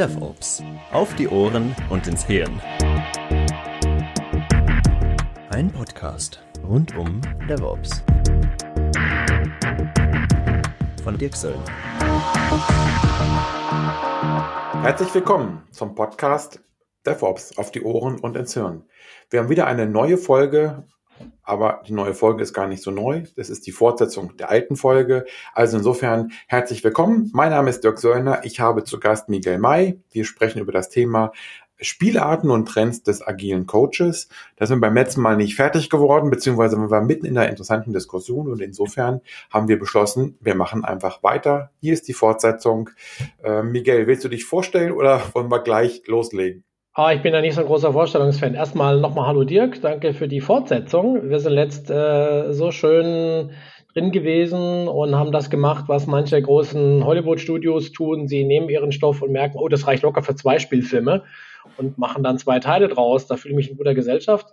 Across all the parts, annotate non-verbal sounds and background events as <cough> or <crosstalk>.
DevOps. Auf die Ohren und ins Hirn. Ein Podcast rund um DevOps. Von Dirk Söllner. Herzlich willkommen zum Podcast DevOps auf die Ohren und ins Hirn. Wir haben wieder eine neue Folge aber die neue Folge ist gar nicht so neu. Das ist die Fortsetzung der alten Folge. Also insofern herzlich willkommen. Mein Name ist Dirk Söllner. Ich habe zu Gast Miguel May. Wir sprechen über das Thema Spielarten und Trends des agilen Coaches. Da sind wir beim letzten Mal nicht fertig geworden, beziehungsweise wir waren mitten in einer interessanten Diskussion und insofern haben wir beschlossen, wir machen einfach weiter. Hier ist die Fortsetzung. Äh, Miguel, willst du dich vorstellen oder wollen wir gleich loslegen? Ah, ich bin ja nicht so ein großer Vorstellungsfan. Erstmal nochmal Hallo Dirk, danke für die Fortsetzung. Wir sind letzt äh, so schön drin gewesen und haben das gemacht, was manche großen Hollywood-Studios tun. Sie nehmen ihren Stoff und merken, oh, das reicht locker für zwei Spielfilme und machen dann zwei Teile draus. Da fühle ich mich in guter Gesellschaft.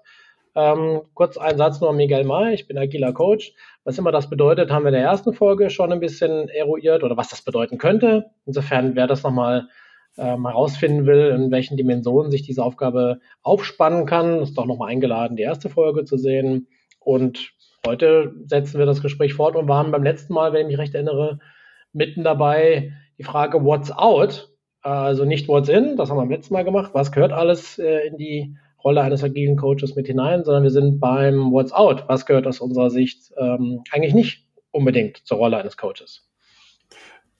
Ähm, kurz ein Satz nur an Miguel May. Ich bin agiler Coach. Was immer das bedeutet, haben wir in der ersten Folge schon ein bisschen eruiert oder was das bedeuten könnte. Insofern wäre das nochmal ähm, herausfinden will, in welchen Dimensionen sich diese Aufgabe aufspannen kann, ist doch nochmal eingeladen, die erste Folge zu sehen. Und heute setzen wir das Gespräch fort und waren beim letzten Mal, wenn ich mich recht erinnere, mitten dabei die Frage What's out? Also nicht What's in, das haben wir beim letzten Mal gemacht. Was gehört alles äh, in die Rolle eines agilen Coaches mit hinein, sondern wir sind beim What's out? Was gehört aus unserer Sicht ähm, eigentlich nicht unbedingt zur Rolle eines Coaches?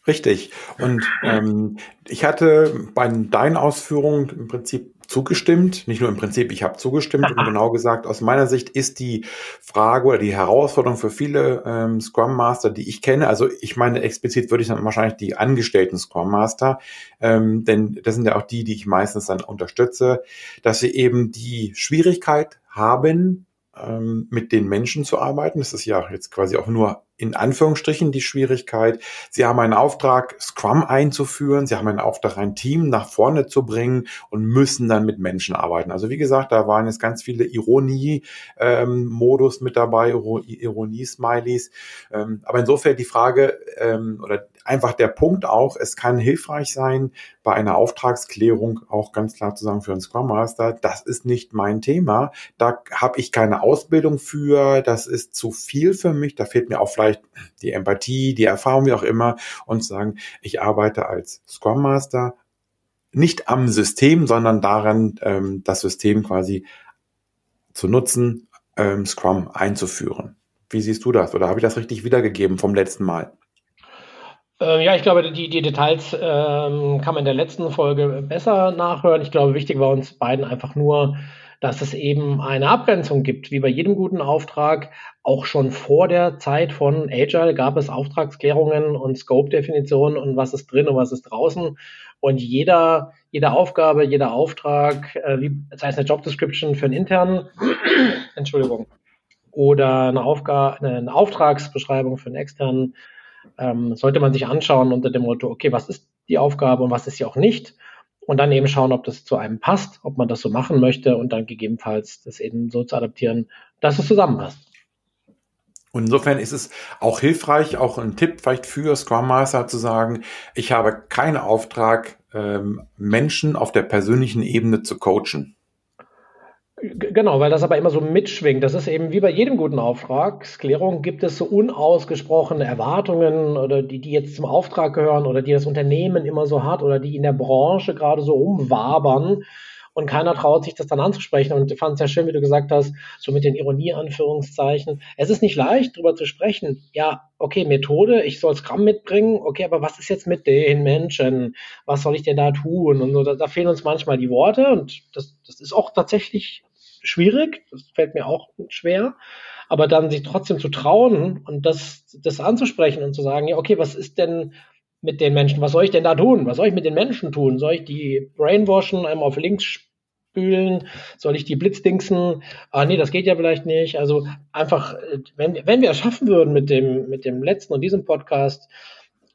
Richtig. Und ähm, ich hatte bei deinen Ausführungen im Prinzip zugestimmt. Nicht nur im Prinzip, ich habe zugestimmt und <laughs> genau gesagt, aus meiner Sicht ist die Frage oder die Herausforderung für viele ähm, Scrum Master, die ich kenne, also ich meine explizit würde ich dann wahrscheinlich die angestellten Scrum Master, ähm, denn das sind ja auch die, die ich meistens dann unterstütze, dass sie eben die Schwierigkeit haben, ähm, mit den Menschen zu arbeiten. Das ist ja jetzt quasi auch nur in Anführungsstrichen die Schwierigkeit. Sie haben einen Auftrag, Scrum einzuführen. Sie haben einen Auftrag, ein Team nach vorne zu bringen und müssen dann mit Menschen arbeiten. Also wie gesagt, da waren jetzt ganz viele Ironie-Modus ähm, mit dabei, Ironie-Smileys. Ähm, aber insofern die Frage ähm, oder einfach der Punkt auch, es kann hilfreich sein, bei einer Auftragsklärung auch ganz klar zu sagen für einen Scrum Master, das ist nicht mein Thema. Da habe ich keine Ausbildung für. Das ist zu viel für mich. Da fehlt mir auch vielleicht die Empathie, die Erfahrung, wie auch immer, und sagen, ich arbeite als Scrum Master nicht am System, sondern daran, ähm, das System quasi zu nutzen, ähm, Scrum einzuführen. Wie siehst du das? Oder habe ich das richtig wiedergegeben vom letzten Mal? Ähm, ja, ich glaube, die, die Details ähm, kann man in der letzten Folge besser nachhören. Ich glaube, wichtig war uns beiden einfach nur, dass es eben eine Abgrenzung gibt, wie bei jedem guten Auftrag. Auch schon vor der Zeit von Agile gab es Auftragsklärungen und Scope-Definitionen und was ist drin und was ist draußen. Und jeder, jede Aufgabe, jeder Auftrag, äh, wie, sei es eine Job Description für einen internen, <clears throat> Entschuldigung, oder eine Aufgabe, eine Auftragsbeschreibung für einen externen, ähm, sollte man sich anschauen unter dem Motto, okay, was ist die Aufgabe und was ist sie auch nicht? und dann eben schauen, ob das zu einem passt, ob man das so machen möchte und dann gegebenenfalls das eben so zu adaptieren, dass es zusammenpasst. Und insofern ist es auch hilfreich, auch ein Tipp vielleicht für Scrum Master zu sagen, ich habe keinen Auftrag, ähm, Menschen auf der persönlichen Ebene zu coachen. Genau, weil das aber immer so mitschwingt. Das ist eben wie bei jedem guten Auftragsklärung gibt es so unausgesprochene Erwartungen oder die, die jetzt zum Auftrag gehören oder die das Unternehmen immer so hat oder die in der Branche gerade so umwabern und keiner traut sich das dann anzusprechen. Und ich fand es sehr schön, wie du gesagt hast, so mit den Ironie-Anführungszeichen. Es ist nicht leicht, darüber zu sprechen. Ja, okay, Methode, ich soll Scrum mitbringen, okay, aber was ist jetzt mit den Menschen? Was soll ich denn da tun? Und so, da, da fehlen uns manchmal die Worte und das, das ist auch tatsächlich schwierig, das fällt mir auch schwer, aber dann sich trotzdem zu trauen und das, das anzusprechen und zu sagen, ja, okay, was ist denn mit den Menschen, was soll ich denn da tun? Was soll ich mit den Menschen tun? Soll ich die brainwashen, einmal auf links spülen? Soll ich die blitzdingsen? Ah, nee, das geht ja vielleicht nicht. Also einfach, wenn, wenn wir es schaffen würden mit dem, mit dem letzten und diesem Podcast,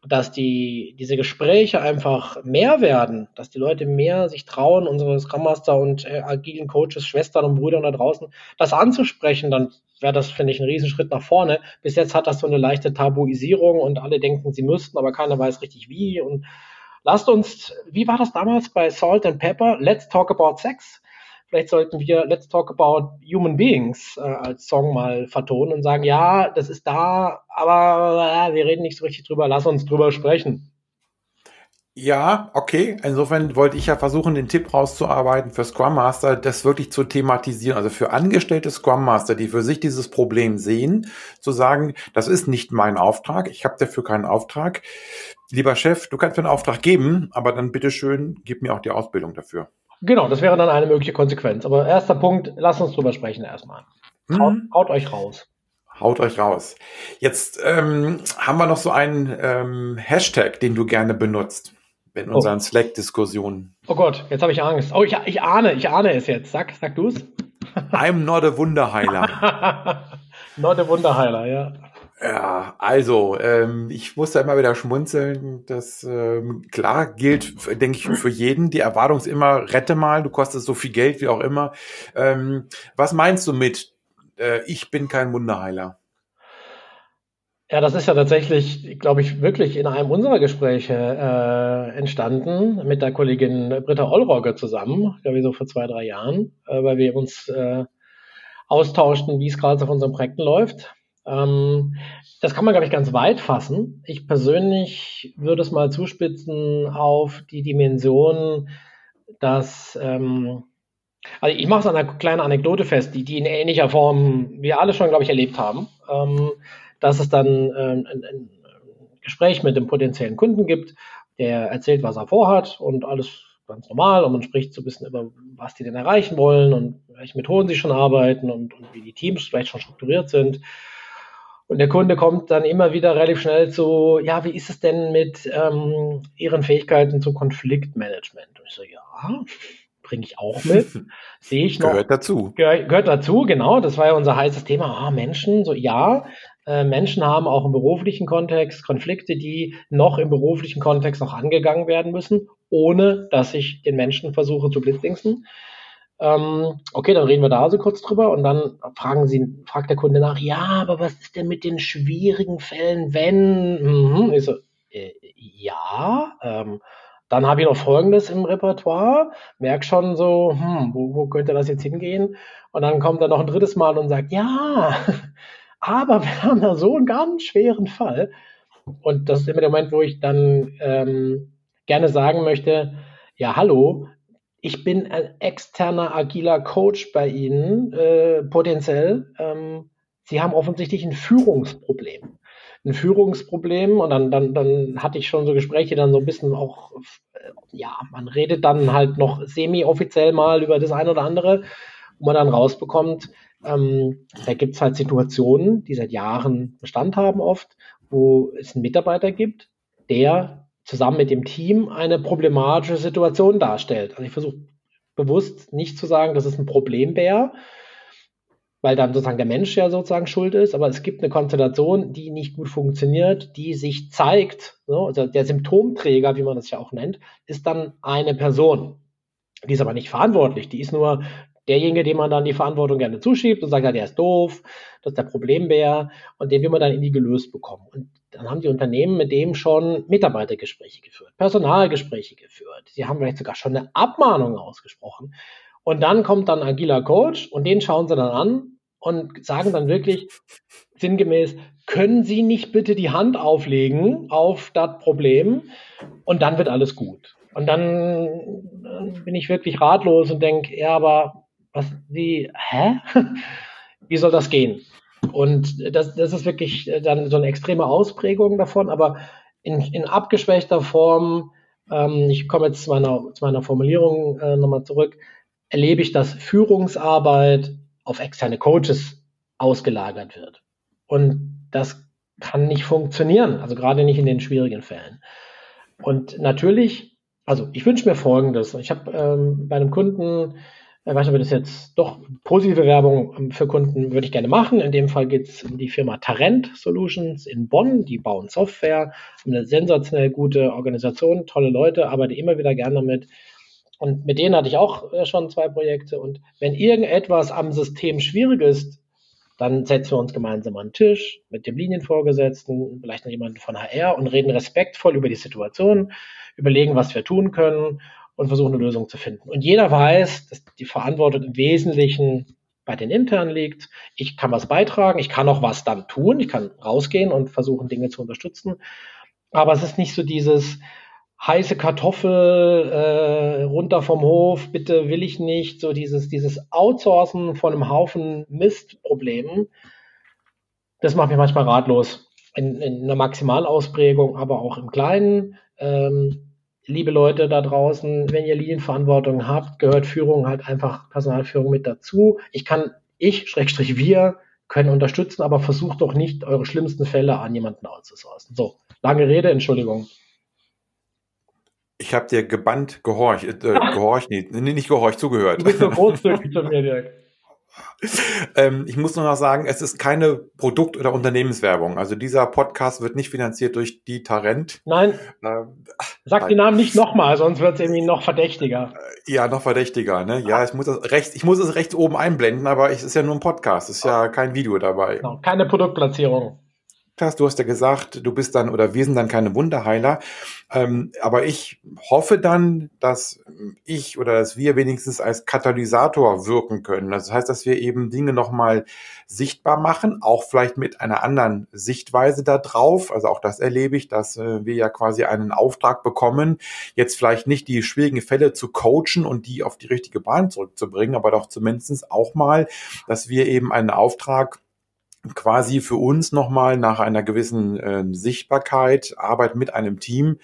dass die, diese Gespräche einfach mehr werden, dass die Leute mehr sich trauen, unsere Scrum Master und äh, agilen Coaches, Schwestern und Brüder da draußen, das anzusprechen, dann wäre das, finde ich, ein Riesenschritt nach vorne. Bis jetzt hat das so eine leichte Tabuisierung und alle denken, sie müssten, aber keiner weiß richtig wie. Und lasst uns, wie war das damals bei Salt and Pepper? Let's talk about sex. Vielleicht sollten wir Let's Talk About Human Beings äh, als Song mal vertonen und sagen, ja, das ist da, aber äh, wir reden nicht so richtig drüber, lass uns drüber sprechen. Ja, okay. Insofern wollte ich ja versuchen, den Tipp rauszuarbeiten für Scrum Master, das wirklich zu thematisieren. Also für angestellte Scrum Master, die für sich dieses Problem sehen, zu sagen, das ist nicht mein Auftrag, ich habe dafür keinen Auftrag. Lieber Chef, du kannst mir einen Auftrag geben, aber dann bitteschön, gib mir auch die Ausbildung dafür. Genau, das wäre dann eine mögliche Konsequenz. Aber erster Punkt, lasst uns drüber sprechen erstmal. Haut, hm. haut euch raus. Haut euch raus. Jetzt ähm, haben wir noch so einen ähm, Hashtag, den du gerne benutzt in oh. unseren oh. Slack-Diskussionen. Oh Gott, jetzt habe ich Angst. Oh, ich, ich ahne, ich ahne es jetzt. Sag, sag du es. I'm not a Wunderheiler. <laughs> not a Wunderheiler, ja. Ja, also ähm, ich muss da immer wieder schmunzeln. Das ähm, klar gilt, denke ich, für jeden. Die Erwartung ist immer, rette mal, du kostest so viel Geld wie auch immer. Ähm, was meinst du mit, äh, ich bin kein Wunderheiler? Ja, das ist ja tatsächlich, glaube ich, wirklich in einem unserer Gespräche äh, entstanden mit der Kollegin Britta Olrogge zusammen, glaube ich, so vor zwei, drei Jahren, äh, weil wir uns äh, austauschten, wie es gerade auf unseren Projekten läuft. Ähm, das kann man, glaube ich, ganz weit fassen. Ich persönlich würde es mal zuspitzen auf die Dimension, dass, ähm, also ich mache es an einer kleinen Anekdote fest, die, die in ähnlicher Form wir alle schon, glaube ich, erlebt haben, ähm, dass es dann ähm, ein, ein Gespräch mit dem potenziellen Kunden gibt, der erzählt, was er vorhat und alles ganz normal und man spricht so ein bisschen über, was die denn erreichen wollen und welche Methoden sie schon arbeiten und, und wie die Teams vielleicht schon strukturiert sind. Und der Kunde kommt dann immer wieder relativ schnell zu, ja, wie ist es denn mit ähm, Ihren Fähigkeiten zu Konfliktmanagement? Und ich so, ja, bringe ich auch mit. <laughs> Sehe ich noch. Gehört dazu. Gehör, gehört dazu, genau. Das war ja unser heißes Thema. Ah, Menschen, so ja. Äh, Menschen haben auch im beruflichen Kontext Konflikte, die noch im beruflichen Kontext noch angegangen werden müssen, ohne dass ich den Menschen versuche zu blitzdingsen. Ähm, okay, dann reden wir da so kurz drüber und dann fragen sie, fragt der Kunde nach, ja, aber was ist denn mit den schwierigen Fällen, wenn? Mhm. Ich so, äh, ja, ähm, dann habe ich noch Folgendes im Repertoire, merk schon so, hm, wo, wo könnte das jetzt hingehen? Und dann kommt er noch ein drittes Mal und sagt, ja, <laughs> aber wir haben da so einen ganz schweren Fall. Und das ist immer der Moment, wo ich dann ähm, gerne sagen möchte, ja, hallo, ich bin ein externer agiler Coach bei Ihnen, äh, potenziell. Ähm, Sie haben offensichtlich ein Führungsproblem. Ein Führungsproblem und dann, dann, dann hatte ich schon so Gespräche, dann so ein bisschen auch, äh, ja, man redet dann halt noch semi-offiziell mal über das eine oder andere, wo man dann rausbekommt, ähm, da gibt es halt Situationen, die seit Jahren Bestand haben oft, wo es einen Mitarbeiter gibt, der zusammen mit dem Team eine problematische Situation darstellt. Also ich versuche bewusst nicht zu sagen, dass es ein Problem wäre, weil dann sozusagen der Mensch ja sozusagen schuld ist, aber es gibt eine Konstellation, die nicht gut funktioniert, die sich zeigt, so, also der Symptomträger, wie man das ja auch nennt, ist dann eine Person. Die ist aber nicht verantwortlich, die ist nur derjenige, dem man dann die Verantwortung gerne zuschiebt und sagt, ja, der ist doof, das ist der Problembär und den will man dann irgendwie gelöst bekommen. Und dann haben die Unternehmen mit dem schon Mitarbeitergespräche geführt, Personalgespräche geführt. Sie haben vielleicht sogar schon eine Abmahnung ausgesprochen. Und dann kommt dann agiler Coach und den schauen sie dann an und sagen dann wirklich sinngemäß, können Sie nicht bitte die Hand auflegen auf das Problem und dann wird alles gut. Und dann bin ich wirklich ratlos und denke, ja, aber was, wie, hä? <laughs> Wie soll das gehen? Und das, das ist wirklich dann so eine extreme Ausprägung davon, aber in, in abgeschwächter Form, ähm, ich komme jetzt zu meiner, zu meiner Formulierung äh, nochmal zurück, erlebe ich, dass Führungsarbeit auf externe Coaches ausgelagert wird. Und das kann nicht funktionieren, also gerade nicht in den schwierigen Fällen. Und natürlich, also ich wünsche mir Folgendes. Ich habe ähm, bei einem Kunden Nicht, ob das jetzt doch positive Werbung ähm, für Kunden würde ich gerne machen. In dem Fall geht es um die Firma Tarent Solutions in Bonn. Die bauen Software, haben eine sensationell gute Organisation, tolle Leute, arbeite immer wieder gerne damit. Und mit denen hatte ich auch äh, schon zwei Projekte. Und wenn irgendetwas am System schwierig ist, dann setzen wir uns gemeinsam an den Tisch mit dem Linienvorgesetzten, vielleicht noch jemanden von HR und reden respektvoll über die Situation, überlegen, was wir tun können und versuchen eine Lösung zu finden. Und jeder weiß, dass die Verantwortung im Wesentlichen bei den Internen liegt. Ich kann was beitragen, ich kann auch was dann tun, ich kann rausgehen und versuchen, Dinge zu unterstützen. Aber es ist nicht so dieses heiße Kartoffel äh, runter vom Hof, bitte will ich nicht, so dieses, dieses Outsourcen von einem Haufen Mistproblemen. Das macht mich manchmal ratlos. In, in einer Maximalausprägung, aber auch im Kleinen. Ähm, liebe Leute da draußen, wenn ihr Linienverantwortung habt, gehört Führung halt einfach Personalführung mit dazu. Ich kann, ich, Schrägstrich wir, können unterstützen, aber versucht doch nicht, eure schlimmsten Fälle an jemanden outzusourcen. So, lange Rede, Entschuldigung. Ich habe dir gebannt gehorcht, äh, <laughs> gehorcht, nee, nicht gehorcht, zugehört. Du bist so großzügig <laughs> zu mir, Dirk. Ähm, ich muss nur noch sagen, es ist keine Produkt- oder Unternehmenswerbung. Also dieser Podcast wird nicht finanziert durch die Tarent. Nein. Ähm, Sag den Namen nicht nochmal, sonst wird es irgendwie noch verdächtiger. Äh, ja, noch verdächtiger, ne? Ja, ich muss es rechts, ich muss es rechts oben einblenden, aber es ist ja nur ein Podcast, es ist ja kein Video dabei. Genau, keine Produktplatzierung hast. Du hast ja gesagt, du bist dann oder wir sind dann keine Wunderheiler. Ähm, aber ich hoffe dann, dass ich oder dass wir wenigstens als Katalysator wirken können. Das heißt, dass wir eben Dinge nochmal sichtbar machen, auch vielleicht mit einer anderen Sichtweise da drauf. Also auch das erlebe ich, dass äh, wir ja quasi einen Auftrag bekommen, jetzt vielleicht nicht die schwierigen Fälle zu coachen und die auf die richtige Bahn zurückzubringen, aber doch zumindest auch mal, dass wir eben einen Auftrag quasi für uns nochmal nach einer gewissen äh, Sichtbarkeit, Arbeit mit einem Team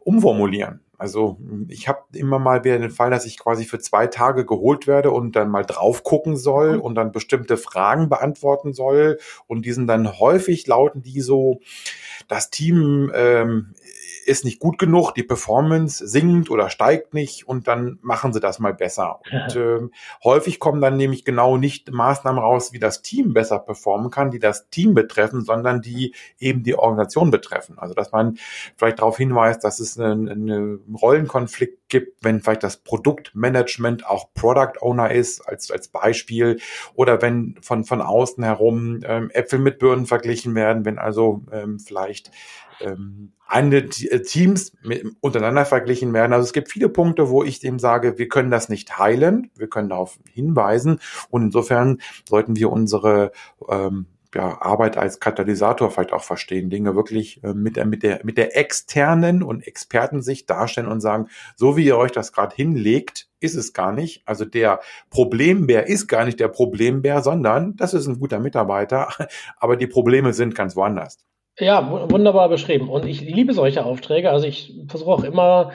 umformulieren. Also ich habe immer mal wieder den Fall, dass ich quasi für zwei Tage geholt werde und dann mal drauf gucken soll mhm. und dann bestimmte Fragen beantworten soll. Und die sind dann häufig lauten die so, das Team ähm, ist nicht gut genug, die Performance sinkt oder steigt nicht und dann machen sie das mal besser. <laughs> Und ähm, häufig kommen dann nämlich genau nicht Maßnahmen raus, wie das Team besser performen kann, die das Team betreffen, sondern die eben die Organisation betreffen. Also dass man vielleicht darauf hinweist, dass es einen, einen Rollenkonflikt gibt, wenn vielleicht das Produktmanagement auch Product Owner ist, als, als Beispiel, oder wenn von, von außen herum ähm, Äpfel mit Birnen verglichen werden, wenn also ähm, vielleicht ähm, eine äh, Teams mit, untereinander verglichen werden. Also es gibt viele Punkte, wo ich dem sage, wir können das nicht heilen, wir können darauf hinweisen und insofern sollten wir unsere ähm, ja, Arbeit als Katalysator vielleicht auch verstehen, Dinge wirklich äh, mit, der, mit, der, mit der externen und Expertensicht darstellen und sagen, so wie ihr euch das gerade hinlegt, ist es gar nicht. Also der Problembär ist gar nicht der Problembär, sondern das ist ein guter Mitarbeiter, <laughs> aber die Probleme sind ganz woanders. Ja, wunderbar beschrieben. Und ich liebe solche Aufträge. Also ich versuche auch immer,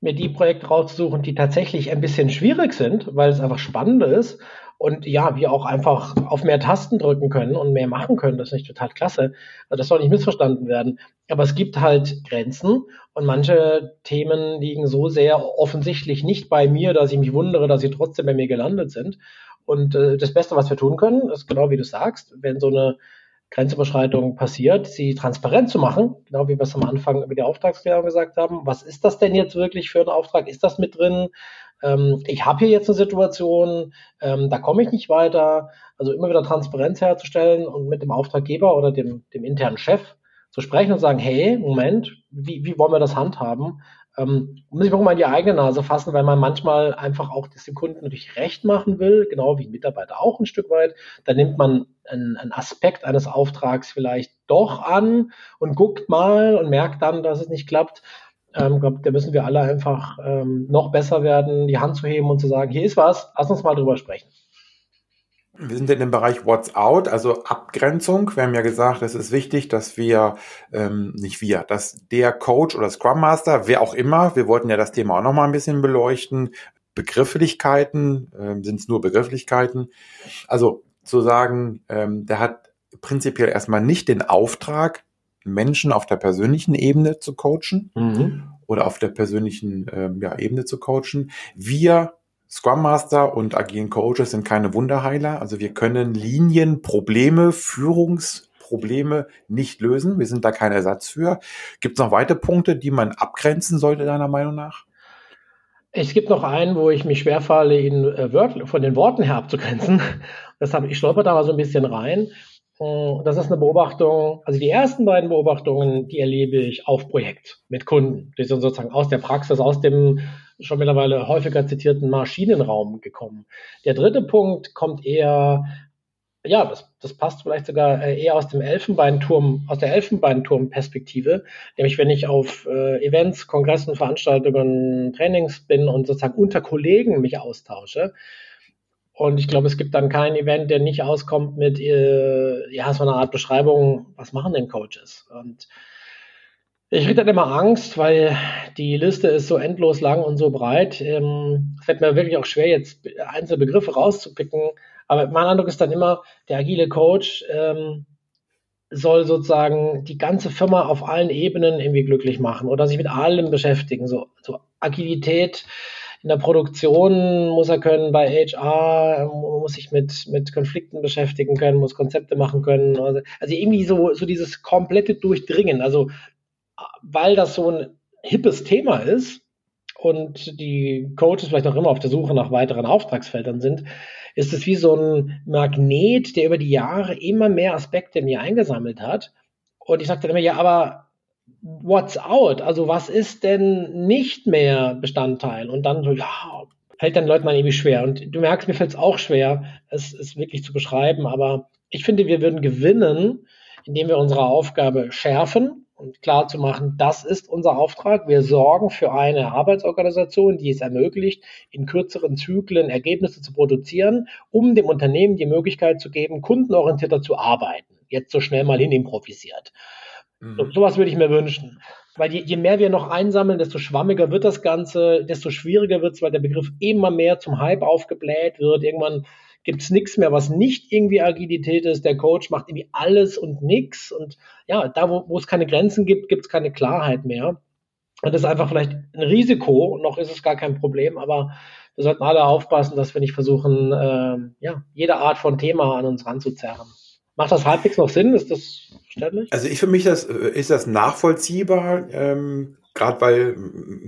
mir die Projekte rauszusuchen, die tatsächlich ein bisschen schwierig sind, weil es einfach spannend ist. Und ja, wir auch einfach auf mehr Tasten drücken können und mehr machen können. Das ist nicht total klasse. Also das soll nicht missverstanden werden. Aber es gibt halt Grenzen und manche Themen liegen so sehr offensichtlich nicht bei mir, dass ich mich wundere, dass sie trotzdem bei mir gelandet sind. Und äh, das Beste, was wir tun können, ist genau wie du sagst, wenn so eine Grenzüberschreitung passiert, sie transparent zu machen, genau wie wir es am Anfang über die Auftragsklärung gesagt haben. Was ist das denn jetzt wirklich für ein Auftrag? Ist das mit drin? Ähm, ich habe hier jetzt eine Situation, ähm, da komme ich nicht weiter. Also immer wieder Transparenz herzustellen und mit dem Auftraggeber oder dem, dem internen Chef zu sprechen und sagen, hey, Moment, wie, wie wollen wir das handhaben? Ähm, muss ich auch mal in die eigene Nase fassen, weil man manchmal einfach auch das dem Kunden natürlich recht machen will, genau wie Mitarbeiter auch ein Stück weit. Dann nimmt man einen, einen Aspekt eines Auftrags vielleicht doch an und guckt mal und merkt dann, dass es nicht klappt. Ähm, glaub, da müssen wir alle einfach ähm, noch besser werden, die Hand zu heben und zu sagen, hier ist was, lass uns mal drüber sprechen. Wir sind in dem Bereich What's Out, also Abgrenzung. Wir haben ja gesagt, es ist wichtig, dass wir, ähm, nicht wir, dass der Coach oder Scrum Master, wer auch immer, wir wollten ja das Thema auch nochmal ein bisschen beleuchten, Begrifflichkeiten, ähm, sind es nur Begrifflichkeiten. Also zu sagen, ähm, der hat prinzipiell erstmal nicht den Auftrag, Menschen auf der persönlichen Ebene zu coachen mhm. oder auf der persönlichen ähm, ja, Ebene zu coachen. Wir Scrum Master und agilen Coaches sind keine Wunderheiler. Also wir können Linienprobleme, Führungsprobleme nicht lösen. Wir sind da kein Ersatz für. Gibt es noch weitere Punkte, die man abgrenzen sollte, deiner Meinung nach? Es gibt noch einen, wo ich mich schwerfalle, ihn äh, von den Worten her abzugrenzen. Deshalb, ich stolper da mal so ein bisschen rein. Das ist eine Beobachtung, also die ersten beiden Beobachtungen, die erlebe ich auf Projekt mit Kunden. Die sind sozusagen aus der Praxis, aus dem schon mittlerweile häufiger zitierten Maschinenraum gekommen. Der dritte Punkt kommt eher, ja, das, das passt vielleicht sogar äh, eher aus dem Elfenbeinturm, aus der Elfenbeinturm-Perspektive, nämlich wenn ich auf äh, Events, Kongressen, Veranstaltungen, Trainings bin und sozusagen unter Kollegen mich austausche, und ich glaube, es gibt dann kein Event, der nicht auskommt mit, äh, ja, so einer Art Beschreibung, was machen denn Coaches? Und ich kriege dann immer Angst, weil die Liste ist so endlos lang und so breit. Ähm, es fällt mir wirklich auch schwer, jetzt einzelne Begriffe rauszupicken. Aber mein Eindruck ist dann immer, der agile Coach ähm, soll sozusagen die ganze Firma auf allen Ebenen irgendwie glücklich machen oder sich mit allem beschäftigen. So, so Agilität in der Produktion muss er können, bei HR muss sich mit, mit Konflikten beschäftigen können, muss Konzepte machen können. Also, also irgendwie so, so dieses komplette Durchdringen. Also, weil das so ein hippes Thema ist und die Coaches vielleicht auch immer auf der Suche nach weiteren Auftragsfeldern sind, ist es wie so ein Magnet, der über die Jahre immer mehr Aspekte in mir eingesammelt hat. Und ich sagte immer, ja, aber what's out? Also was ist denn nicht mehr Bestandteil? Und dann so, ja, fällt dann Leuten mal irgendwie schwer. Und du merkst, mir fällt es auch schwer, es, es wirklich zu beschreiben. Aber ich finde, wir würden gewinnen, indem wir unsere Aufgabe schärfen und klar zu machen, das ist unser Auftrag. Wir sorgen für eine Arbeitsorganisation, die es ermöglicht, in kürzeren Zyklen Ergebnisse zu produzieren, um dem Unternehmen die Möglichkeit zu geben, kundenorientierter zu arbeiten. Jetzt so schnell mal hin improvisiert. Mhm. So, sowas würde ich mir wünschen. Weil je, je, mehr wir noch einsammeln, desto schwammiger wird das Ganze, desto schwieriger wird es, weil der Begriff immer mehr zum Hype aufgebläht wird. Irgendwann gibt es nichts mehr, was nicht irgendwie Agilität ist. Der Coach macht irgendwie alles und nichts. Und ja, da, wo, es keine Grenzen gibt, gibt es keine Klarheit mehr. Und das ist einfach vielleicht ein Risiko. Noch ist es gar kein Problem, aber wir sollten alle aufpassen, dass wir nicht versuchen, äh, ja, jede Art von Thema an uns ranzuzerren. Macht das halbwegs noch Sinn? Ist das verständlich? Also ich für mich das, äh, ist das nachvollziehbar. Ähm, Gerade weil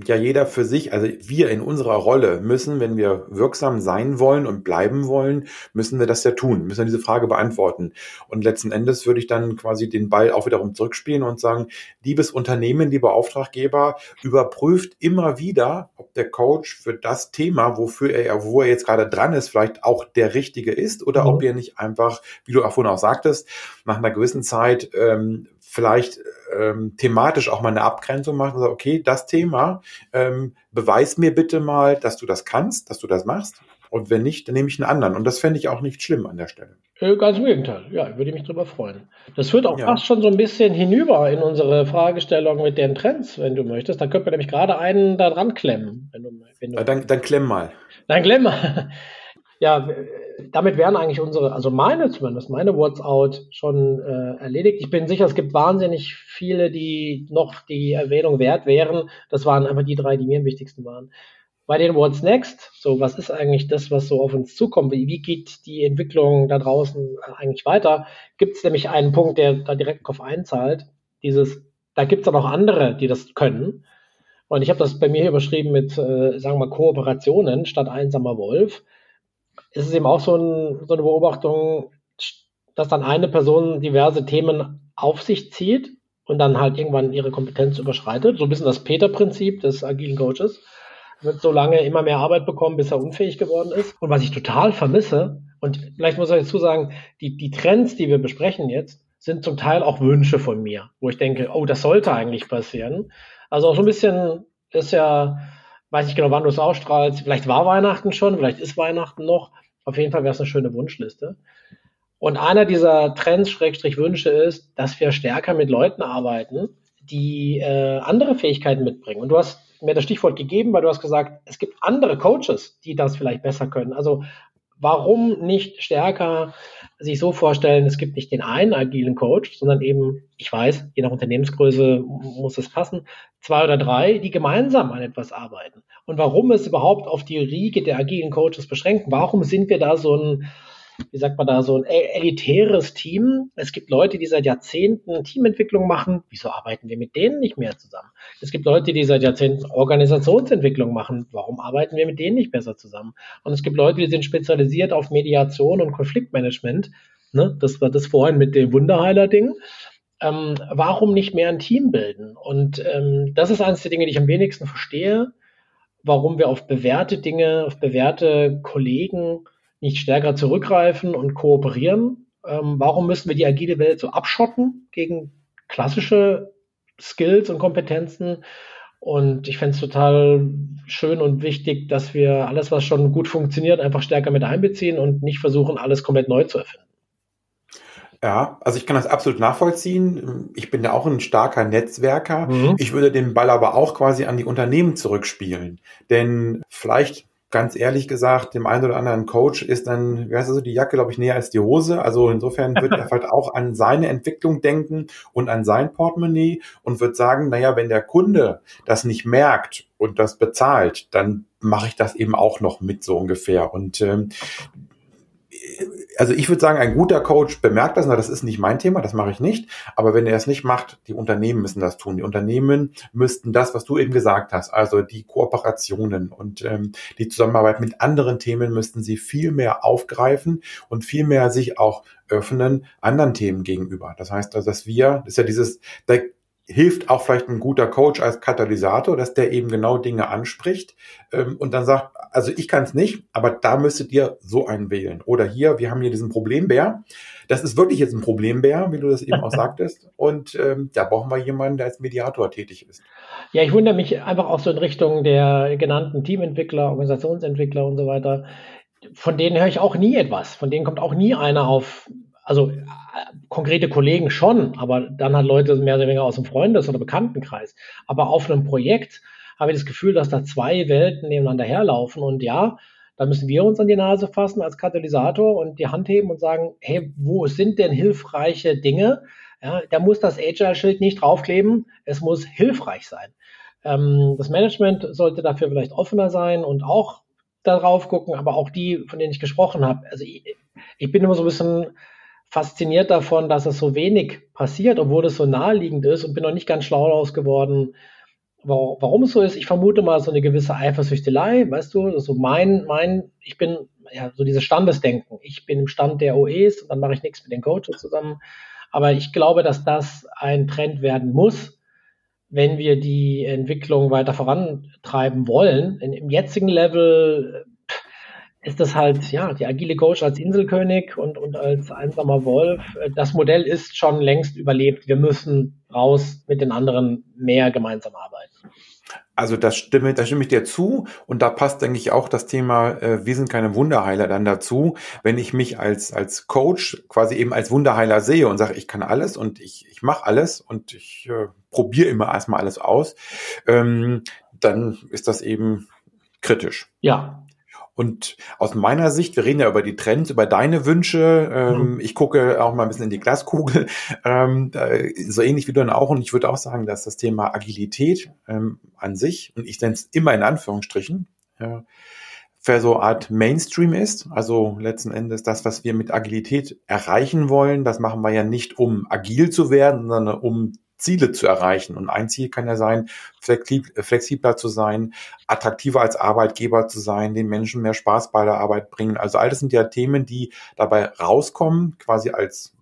ja jeder für sich, also wir in unserer Rolle müssen, wenn wir wirksam sein wollen und bleiben wollen, müssen wir das ja tun, müssen wir diese Frage beantworten. Und letzten Endes würde ich dann quasi den Ball auch wiederum zurückspielen und sagen, liebes Unternehmen, lieber Auftraggeber, überprüft immer wieder, ob der Coach für das Thema, wofür er, wo er jetzt gerade dran ist, vielleicht auch der richtige ist oder mhm. ob ihr nicht einfach, wie du auch vorhin auch sagtest, nach einer gewissen Zeit ähm, vielleicht ähm, thematisch auch mal eine Abgrenzung machen und sagen, okay, das Thema, ähm, beweis mir bitte mal, dass du das kannst, dass du das machst. Und wenn nicht, dann nehme ich einen anderen. Und das fände ich auch nicht schlimm an der Stelle. Äh, ganz im Gegenteil. Ja, würde ich mich drüber freuen. Das führt auch ja. fast schon so ein bisschen hinüber in unsere Fragestellung mit den Trends, wenn du möchtest. Da könnte man nämlich gerade einen da dran klemmen. Wenn du, wenn du dann, dann klemm mal. Dann klemm mal. Ja, damit wären eigentlich unsere, also meine zumindest, meine What's Out schon äh, erledigt. Ich bin sicher, es gibt wahnsinnig viele, die noch die Erwähnung wert wären. Das waren einfach die drei, die mir am wichtigsten waren. Bei den What's Next, so was ist eigentlich das, was so auf uns zukommt? Wie, geht die Entwicklung da draußen eigentlich weiter? Gibt es nämlich einen Punkt, der da direkt drauf einzahlt. Dieses, da gibt es auch noch andere, die das können. Und ich habe das bei mir hier überschrieben mit, äh, sagen wir mal, Kooperationen statt einsamer Wolf ist es eben auch so, ein, so eine Beobachtung, dass dann eine Person diverse Themen auf sich zieht und dann halt irgendwann ihre Kompetenz überschreitet. So ein bisschen das Peter-Prinzip des agilen Coaches. Wird so lange immer mehr Arbeit bekommen, bis er unfähig geworden ist. Und was ich total vermisse, und vielleicht muss ich dazu sagen, die, die Trends, die wir besprechen jetzt, sind zum Teil auch Wünsche von mir, wo ich denke, oh, das sollte eigentlich passieren. Also auch so ein bisschen ist ja, weiß nicht genau, wann du es ausstrahlst. Vielleicht war Weihnachten schon, vielleicht ist Weihnachten noch. Auf jeden Fall wäre es eine schöne Wunschliste. Und einer dieser Trends, Schrägstrich Wünsche ist, dass wir stärker mit Leuten arbeiten, die äh, andere Fähigkeiten mitbringen. Und du hast mir das Stichwort gegeben, weil du hast gesagt, es gibt andere Coaches, die das vielleicht besser können. Also warum nicht stärker sich so vorstellen, es gibt nicht den einen agilen Coach, sondern eben, ich weiß, je nach Unternehmensgröße muss es passen, zwei oder drei, die gemeinsam an etwas arbeiten. Und warum es überhaupt auf die Riege der agilen Coaches beschränken? Warum sind wir da so ein wie sagt man da, so ein elitäres Team. Es gibt Leute, die seit Jahrzehnten Teamentwicklung machen. Wieso arbeiten wir mit denen nicht mehr zusammen? Es gibt Leute, die seit Jahrzehnten Organisationsentwicklung machen. Warum arbeiten wir mit denen nicht besser zusammen? Und es gibt Leute, die sind spezialisiert auf Mediation und Konfliktmanagement. Ne? Das war das vorhin mit dem Wunderheiler-Ding. Ähm, warum nicht mehr ein Team bilden? Und ähm, das ist eines der Dinge, die ich am wenigsten verstehe, warum wir auf bewährte Dinge, auf bewährte Kollegen nicht stärker zurückgreifen und kooperieren? Ähm, warum müssen wir die agile Welt so abschotten gegen klassische Skills und Kompetenzen? Und ich fände es total schön und wichtig, dass wir alles, was schon gut funktioniert, einfach stärker mit einbeziehen und nicht versuchen, alles komplett neu zu erfinden. Ja, also ich kann das absolut nachvollziehen. Ich bin da auch ein starker Netzwerker. Mhm. Ich würde den Ball aber auch quasi an die Unternehmen zurückspielen. Denn vielleicht ganz ehrlich gesagt, dem einen oder anderen Coach ist dann, wie heißt das so, die Jacke, glaube ich, näher als die Hose. Also insofern wird <laughs> er halt auch an seine Entwicklung denken und an sein Portemonnaie und wird sagen, naja, wenn der Kunde das nicht merkt und das bezahlt, dann mache ich das eben auch noch mit so ungefähr. Und ähm, also ich würde sagen, ein guter Coach bemerkt das, na, das ist nicht mein Thema, das mache ich nicht. Aber wenn er es nicht macht, die Unternehmen müssen das tun. Die Unternehmen müssten das, was du eben gesagt hast, also die Kooperationen und ähm, die Zusammenarbeit mit anderen Themen müssten sie viel mehr aufgreifen und viel mehr sich auch öffnen anderen Themen gegenüber. Das heißt, dass wir, das ist ja dieses, hilft auch vielleicht ein guter Coach als Katalysator, dass der eben genau Dinge anspricht ähm, und dann sagt, also ich kann es nicht, aber da müsstet ihr so einen wählen. Oder hier, wir haben hier diesen Problembär. Das ist wirklich jetzt ein Problembär, wie du das eben auch <laughs> sagtest. Und ähm, da brauchen wir jemanden, der als Mediator tätig ist. Ja, ich wundere mich einfach auch so in Richtung der genannten Teamentwickler, Organisationsentwickler und so weiter. Von denen höre ich auch nie etwas. Von denen kommt auch nie einer auf, also konkrete Kollegen schon, aber dann hat Leute mehr oder weniger aus dem Freundes- oder Bekanntenkreis. Aber auf einem Projekt habe ich das Gefühl, dass da zwei Welten nebeneinander herlaufen. Und ja, da müssen wir uns an die Nase fassen als Katalysator und die Hand heben und sagen, hey, wo sind denn hilfreiche Dinge? Ja, da muss das Agile-Schild nicht draufkleben, es muss hilfreich sein. Ähm, das Management sollte dafür vielleicht offener sein und auch darauf gucken, aber auch die, von denen ich gesprochen habe. Also ich, ich bin immer so ein bisschen fasziniert davon, dass es so wenig passiert, obwohl es so naheliegend ist und bin noch nicht ganz schlau daraus geworden, warum es so ist, ich vermute mal so eine gewisse Eifersüchtelei, weißt du, so mein, mein, ich bin, ja, so dieses Standesdenken. Ich bin im Stand der OEs und dann mache ich nichts mit den Coaches zusammen. Aber ich glaube, dass das ein Trend werden muss, wenn wir die Entwicklung weiter vorantreiben wollen. In, Im jetzigen Level ist das halt, ja, die agile Coach als Inselkönig und, und als einsamer Wolf. Das Modell ist schon längst überlebt. Wir müssen raus mit den anderen mehr gemeinsam arbeiten. Also das stimme, da stimme ich dir zu und da passt, denke ich, auch das Thema, äh, wir sind keine Wunderheiler dann dazu, wenn ich mich als, als Coach quasi eben als Wunderheiler sehe und sage, ich kann alles und ich, ich mache alles und ich äh, probiere immer erstmal alles aus, ähm, dann ist das eben kritisch. Ja, und aus meiner Sicht, wir reden ja über die Trends, über deine Wünsche. Ähm, mhm. Ich gucke auch mal ein bisschen in die Glaskugel, <laughs> ähm, so ähnlich wie du dann auch. Und ich würde auch sagen, dass das Thema Agilität ähm, an sich, und ich nenne es immer in Anführungsstrichen, ja, für so eine Art Mainstream ist. Also letzten Endes das, was wir mit Agilität erreichen wollen, das machen wir ja nicht, um agil zu werden, sondern um Ziele zu erreichen. Und ein Ziel kann ja sein, flexibler zu sein, attraktiver als Arbeitgeber zu sein, den Menschen mehr Spaß bei der Arbeit bringen. Also all das sind ja Themen, die dabei rauskommen, quasi als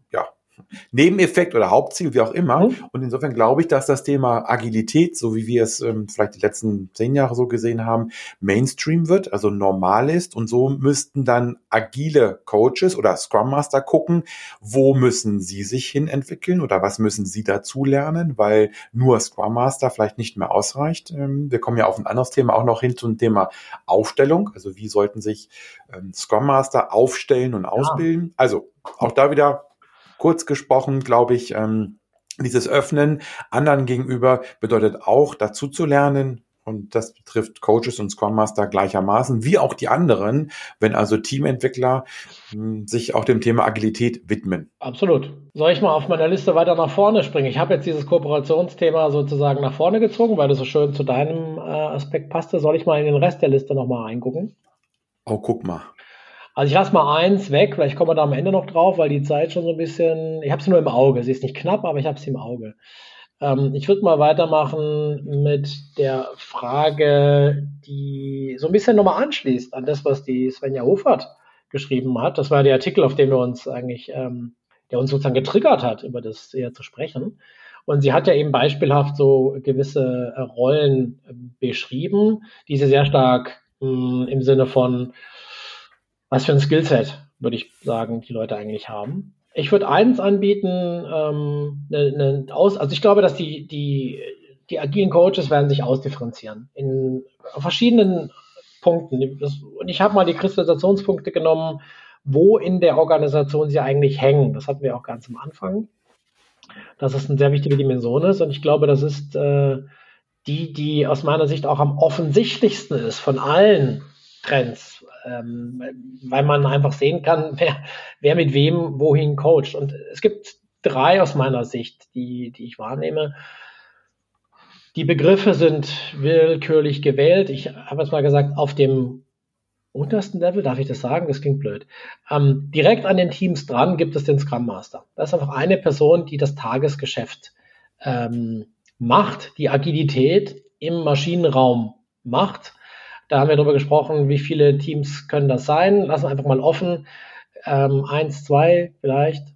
Nebeneffekt oder Hauptziel, wie auch immer. Mhm. Und insofern glaube ich, dass das Thema Agilität, so wie wir es ähm, vielleicht die letzten zehn Jahre so gesehen haben, Mainstream wird, also normal ist. Und so müssten dann agile Coaches oder Scrum Master gucken, wo müssen sie sich hin entwickeln oder was müssen sie dazu lernen, weil nur Scrum Master vielleicht nicht mehr ausreicht. Ähm, wir kommen ja auf ein anderes Thema auch noch hin zum Thema Aufstellung. Also wie sollten sich ähm, Scrum Master aufstellen und ausbilden? Ja. Also auch da wieder Kurz gesprochen, glaube ich, ähm, dieses Öffnen anderen gegenüber bedeutet auch dazu zu lernen, Und das betrifft Coaches und Scrum Master gleichermaßen, wie auch die anderen, wenn also Teamentwickler hm, sich auch dem Thema Agilität widmen. Absolut. Soll ich mal auf meiner Liste weiter nach vorne springen? Ich habe jetzt dieses Kooperationsthema sozusagen nach vorne gezogen, weil das so schön zu deinem äh, Aspekt passte. Soll ich mal in den Rest der Liste nochmal reingucken? Oh, guck mal. Also ich lasse mal eins weg, vielleicht kommen wir da am Ende noch drauf, weil die Zeit schon so ein bisschen, ich habe sie nur im Auge. Sie ist nicht knapp, aber ich habe sie im Auge. Ähm, ich würde mal weitermachen mit der Frage, die so ein bisschen nochmal anschließt an das, was die Svenja Hofert geschrieben hat. Das war der Artikel, auf den wir uns eigentlich, ähm, der uns sozusagen getriggert hat, über das hier zu sprechen. Und sie hat ja eben beispielhaft so gewisse Rollen äh, beschrieben, die sie sehr stark mh, hm, im Sinne von, was für ein Skillset, würde ich sagen, die Leute eigentlich haben. Ich würde eins anbieten, ähm, ne, ne aus, also ich glaube, dass die, die, die agilen Coaches werden sich ausdifferenzieren in verschiedenen Punkten. Und ich habe mal die Kristallisationspunkte genommen, wo in der Organisation sie eigentlich hängen. Das hatten wir auch ganz am Anfang. Dass es eine sehr wichtige Dimension ist. Und ich glaube, das ist äh, die, die aus meiner Sicht auch am offensichtlichsten ist von allen Trends ähm, weil man einfach sehen kann, <laughs> wer, wer mit wem wohin coacht. Und es gibt drei aus meiner Sicht, die, die ich wahrnehme. Die Begriffe sind willkürlich gewählt. Ich habe jetzt mal gesagt, auf dem untersten Level, darf ich das sagen? Das klingt blöd. Ähm, direkt an den Teams dran gibt es den Scrum Master. Das ist einfach eine Person, die das Tagesgeschäft ähm, macht, die Agilität im Maschinenraum macht da haben wir darüber gesprochen, wie viele Teams können das sein. Lassen einfach mal offen. Ähm, eins, zwei vielleicht.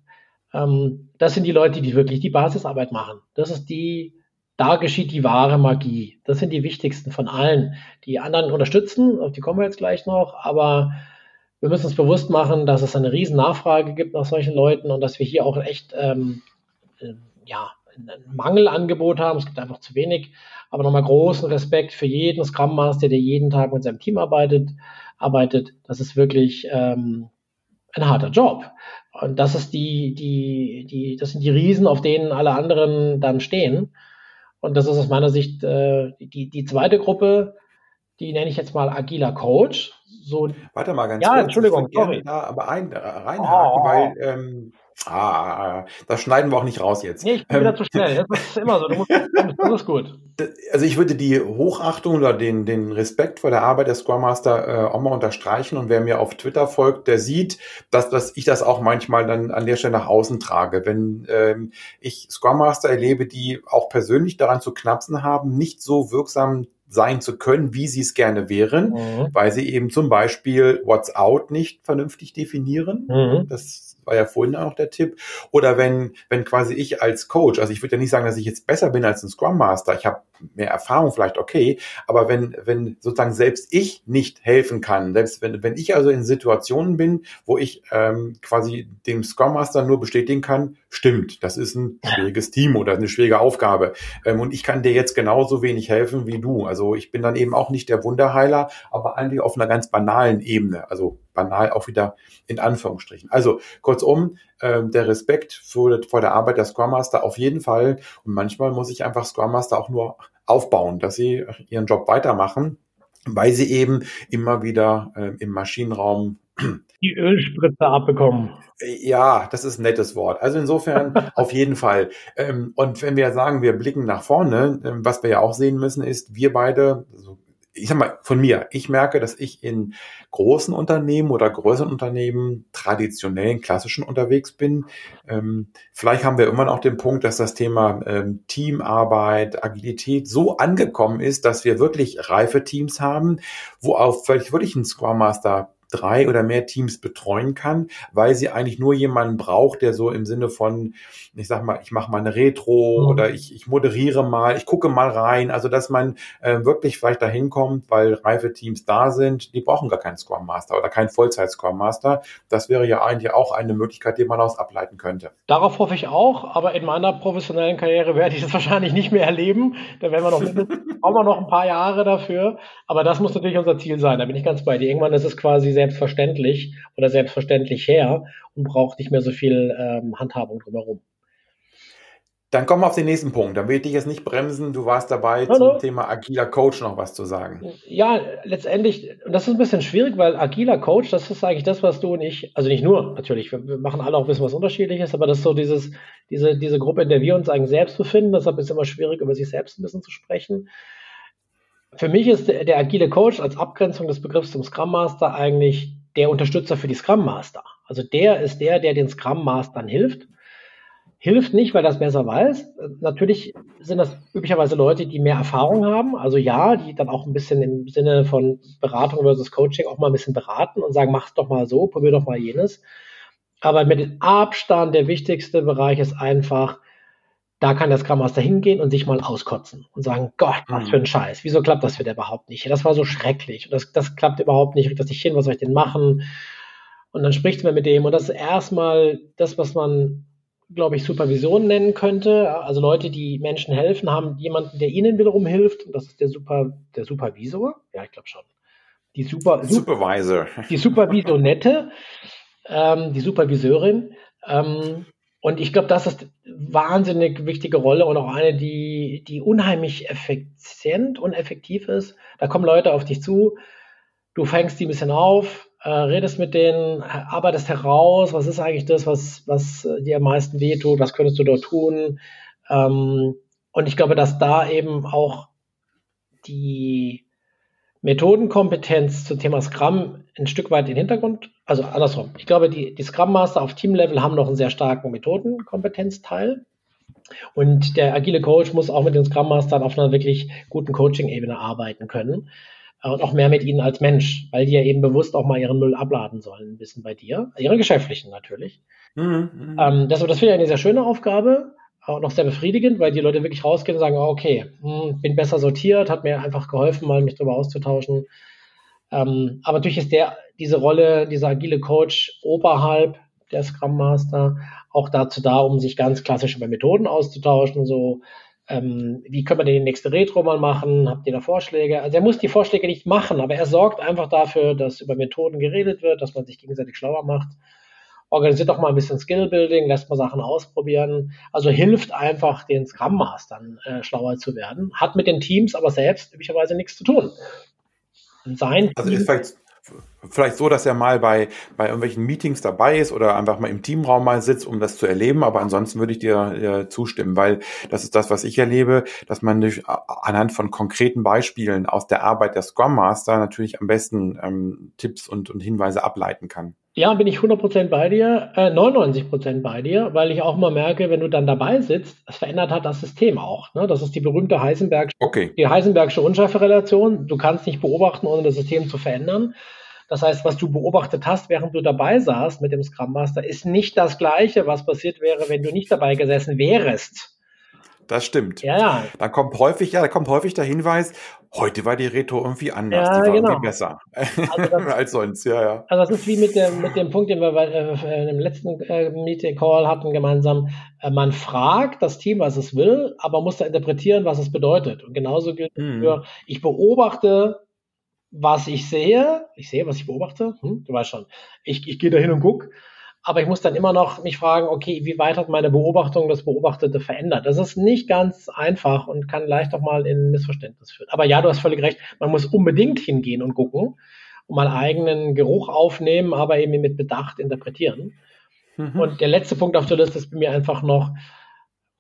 Ähm, das sind die Leute, die wirklich die Basisarbeit machen. Das ist die, da geschieht die wahre Magie. Das sind die wichtigsten von allen. Die anderen unterstützen, auf die kommen wir jetzt gleich noch, aber wir müssen uns bewusst machen, dass es eine riesen Nachfrage gibt nach solchen Leuten und dass wir hier auch echt ähm, äh, ja, ein Mangelangebot haben. Es gibt einfach zu wenig. Aber nochmal großen Respekt für jeden Scrum Master, der jeden Tag mit seinem Team arbeitet. arbeitet. Das ist wirklich ähm, ein harter Job. Und das ist die, die, die, das sind die Riesen, auf denen alle anderen dann stehen. Und das ist aus meiner Sicht äh, die, die zweite Gruppe, die nenne ich jetzt mal agiler Coach. So, Warte mal ganz ja, kurz. Entschuldigung, sorry. Da aber ein, äh, reinhaken, oh. weil ähm, Ah, das schneiden wir auch nicht raus jetzt. Nee, ich bin ähm, wieder zu schnell. <laughs> Das ist immer so. Du musst, das ist gut. Also ich würde die Hochachtung oder den, den Respekt vor der Arbeit der Scrum Master äh, auch mal unterstreichen. Und wer mir auf Twitter folgt, der sieht, dass, dass ich das auch manchmal dann an der Stelle nach außen trage. Wenn ähm, ich Scrum Master erlebe, die auch persönlich daran zu knapsen haben, nicht so wirksam sein zu können, wie sie es gerne wären, mhm. weil sie eben zum Beispiel What's Out nicht vernünftig definieren. Mhm. Das war ja vorhin auch der Tipp. Oder wenn, wenn quasi ich als Coach, also ich würde ja nicht sagen, dass ich jetzt besser bin als ein Scrum Master, ich habe mehr Erfahrung vielleicht okay, aber wenn, wenn sozusagen selbst ich nicht helfen kann, selbst wenn, wenn ich also in Situationen bin, wo ich ähm, quasi dem Scrum Master nur bestätigen kann, stimmt, das ist ein schwieriges Team oder eine schwierige Aufgabe ähm, und ich kann dir jetzt genauso wenig helfen wie du. Also ich bin dann eben auch nicht der Wunderheiler, aber eigentlich auf einer ganz banalen Ebene, also banal auch wieder in Anführungsstrichen. Also kurzum, äh, der Respekt vor, vor der Arbeit der Scrum Master auf jeden Fall. Und manchmal muss ich einfach Scrum Master auch nur aufbauen, dass sie ihren Job weitermachen, weil sie eben immer wieder äh, im Maschinenraum die Ölspritze abbekommen. Ja, das ist ein nettes Wort. Also insofern <laughs> auf jeden Fall. Ähm, und wenn wir sagen, wir blicken nach vorne, ähm, was wir ja auch sehen müssen, ist, wir beide, also ich sag mal, von mir, ich merke, dass ich in großen Unternehmen oder größeren Unternehmen traditionellen, klassischen unterwegs bin. Ähm, vielleicht haben wir immer noch den Punkt, dass das Thema ähm, Teamarbeit, Agilität so angekommen ist, dass wir wirklich reife Teams haben, wo auch vielleicht wirklich ein Scrum Master drei oder mehr Teams betreuen kann, weil sie eigentlich nur jemanden braucht, der so im Sinne von, ich sag mal, ich mache mal eine Retro mhm. oder ich, ich moderiere mal, ich gucke mal rein, also dass man äh, wirklich vielleicht dahin kommt, weil reife Teams da sind, die brauchen gar keinen Scrum Master oder keinen Vollzeit Scrum Master. Das wäre ja eigentlich auch eine Möglichkeit, die man aus ableiten könnte. Darauf hoffe ich auch, aber in meiner professionellen Karriere werde ich das <laughs> wahrscheinlich nicht mehr erleben. Da werden wir noch, <laughs> brauchen wir noch ein paar Jahre dafür. Aber das muss natürlich unser Ziel sein. Da bin ich ganz bei dir. Irgendwann ist es quasi selbstverständlich oder selbstverständlich her und braucht nicht mehr so viel ähm, Handhabung drumherum. Dann kommen wir auf den nächsten Punkt. Dann will ich dich jetzt nicht bremsen. Du warst dabei, Hallo. zum Thema agiler Coach noch was zu sagen. Ja, letztendlich, und das ist ein bisschen schwierig, weil agiler Coach, das ist eigentlich das, was du und ich, also nicht nur, natürlich, wir machen alle auch ein bisschen was Unterschiedliches, aber das ist so dieses, diese, diese Gruppe, in der wir uns eigentlich selbst befinden. Deshalb ist es immer schwierig, über sich selbst ein bisschen zu sprechen. Für mich ist der, der agile Coach als Abgrenzung des Begriffs zum Scrum Master eigentlich der Unterstützer für die Scrum Master. Also der ist der, der den Scrum Mastern hilft hilft nicht, weil das besser weiß. Natürlich sind das üblicherweise Leute, die mehr Erfahrung haben. Also ja, die dann auch ein bisschen im Sinne von Beratung versus Coaching auch mal ein bisschen beraten und sagen, mach's doch mal so, probier doch mal jenes. Aber mit Abstand der wichtigste Bereich ist einfach, da kann der Scrum Master hingehen und sich mal auskotzen und sagen, Gott, was für ein Scheiß. Wieso klappt das wieder überhaupt nicht? Das war so schrecklich. Und das, das klappt überhaupt nicht. Kriegt das nicht hin. Was soll ich denn machen? Und dann spricht man mit dem. Und das ist erstmal das, was man glaube ich, Supervision nennen könnte. Also Leute, die Menschen helfen, haben jemanden, der ihnen wiederum hilft. Und das ist der, Super, der Supervisor. Ja, ich glaube schon. Die Super, Supervisor. Die Supervisionette, ähm, die Superviseurin. Ähm, und ich glaube, das ist wahnsinnig wichtige Rolle und auch eine, die, die unheimlich effizient und effektiv ist. Da kommen Leute auf dich zu, du fängst die ein bisschen auf, äh, redest mit denen, arbeitest heraus, was ist eigentlich das, was, was dir am meisten wehtut, was könntest du dort tun. Ähm, und ich glaube, dass da eben auch die Methodenkompetenz zum Thema Scrum ein Stück weit in den Hintergrund, also andersrum. Ich glaube, die, die Scrum Master auf Team-Level haben noch einen sehr starken Methodenkompetenzteil. Und der agile Coach muss auch mit den Scrum Mastern auf einer wirklich guten Coaching-Ebene arbeiten können und auch mehr mit ihnen als Mensch, weil die ja eben bewusst auch mal ihren Müll abladen sollen, ein bisschen bei dir, ihren geschäftlichen natürlich. Mhm, mhm. ähm, das, das finde ich eine sehr schöne Aufgabe, auch noch sehr befriedigend, weil die Leute wirklich rausgehen und sagen, oh, okay, hm, bin besser sortiert, hat mir einfach geholfen, mal mich darüber auszutauschen. Ähm, aber natürlich ist der, diese Rolle, dieser agile Coach oberhalb der Scrum Master auch dazu da, um sich ganz klassisch über Methoden auszutauschen, so ähm, wie können wir denn die nächste Retro mal machen? Habt ihr da Vorschläge? Also er muss die Vorschläge nicht machen, aber er sorgt einfach dafür, dass über Methoden geredet wird, dass man sich gegenseitig schlauer macht. Organisiert auch mal ein bisschen Skillbuilding, lässt mal Sachen ausprobieren. Also hilft einfach den Scrum Mastern äh, schlauer zu werden. Hat mit den Teams aber selbst üblicherweise nichts zu tun. Sein also ist vielleicht vielleicht so, dass er mal bei, bei irgendwelchen Meetings dabei ist oder einfach mal im Teamraum mal sitzt, um das zu erleben. Aber ansonsten würde ich dir, dir zustimmen, weil das ist das, was ich erlebe, dass man durch, anhand von konkreten Beispielen aus der Arbeit der Scrum Master natürlich am besten ähm, Tipps und, und Hinweise ableiten kann. Ja, bin ich 100% bei dir, äh, 99% bei dir, weil ich auch mal merke, wenn du dann dabei sitzt, es verändert hat das System auch. Ne? Das ist die berühmte Heisenberg, okay. die Heisenbergsche Unschärferelation. Du kannst nicht beobachten, ohne das System zu verändern. Das heißt, was du beobachtet hast, während du dabei saßt mit dem Scrum Master, ist nicht das Gleiche, was passiert wäre, wenn du nicht dabei gesessen wärst. Das stimmt. Ja, ja. Da kommt häufig, ja, da kommt häufig der Hinweis, heute war die Retro irgendwie anders, ja, die war genau. irgendwie besser also <laughs> das, als sonst, ja, ja. Also das ist wie mit dem, mit dem Punkt, den wir bei, äh, im letzten äh, Meeting Call hatten gemeinsam. Äh, man fragt das Team, was es will, aber muss da interpretieren, was es bedeutet. Und genauso gilt hm. für, ich beobachte was ich sehe, ich sehe, was ich beobachte, hm, du weißt schon, ich, ich gehe da hin und gucke, aber ich muss dann immer noch mich fragen, okay, wie weit hat meine Beobachtung das Beobachtete verändert? Das ist nicht ganz einfach und kann leicht auch mal in Missverständnis führen. Aber ja, du hast völlig recht, man muss unbedingt hingehen und gucken und mal eigenen Geruch aufnehmen, aber eben mit Bedacht interpretieren. Mhm. Und der letzte Punkt auf der Liste ist bei mir einfach noch,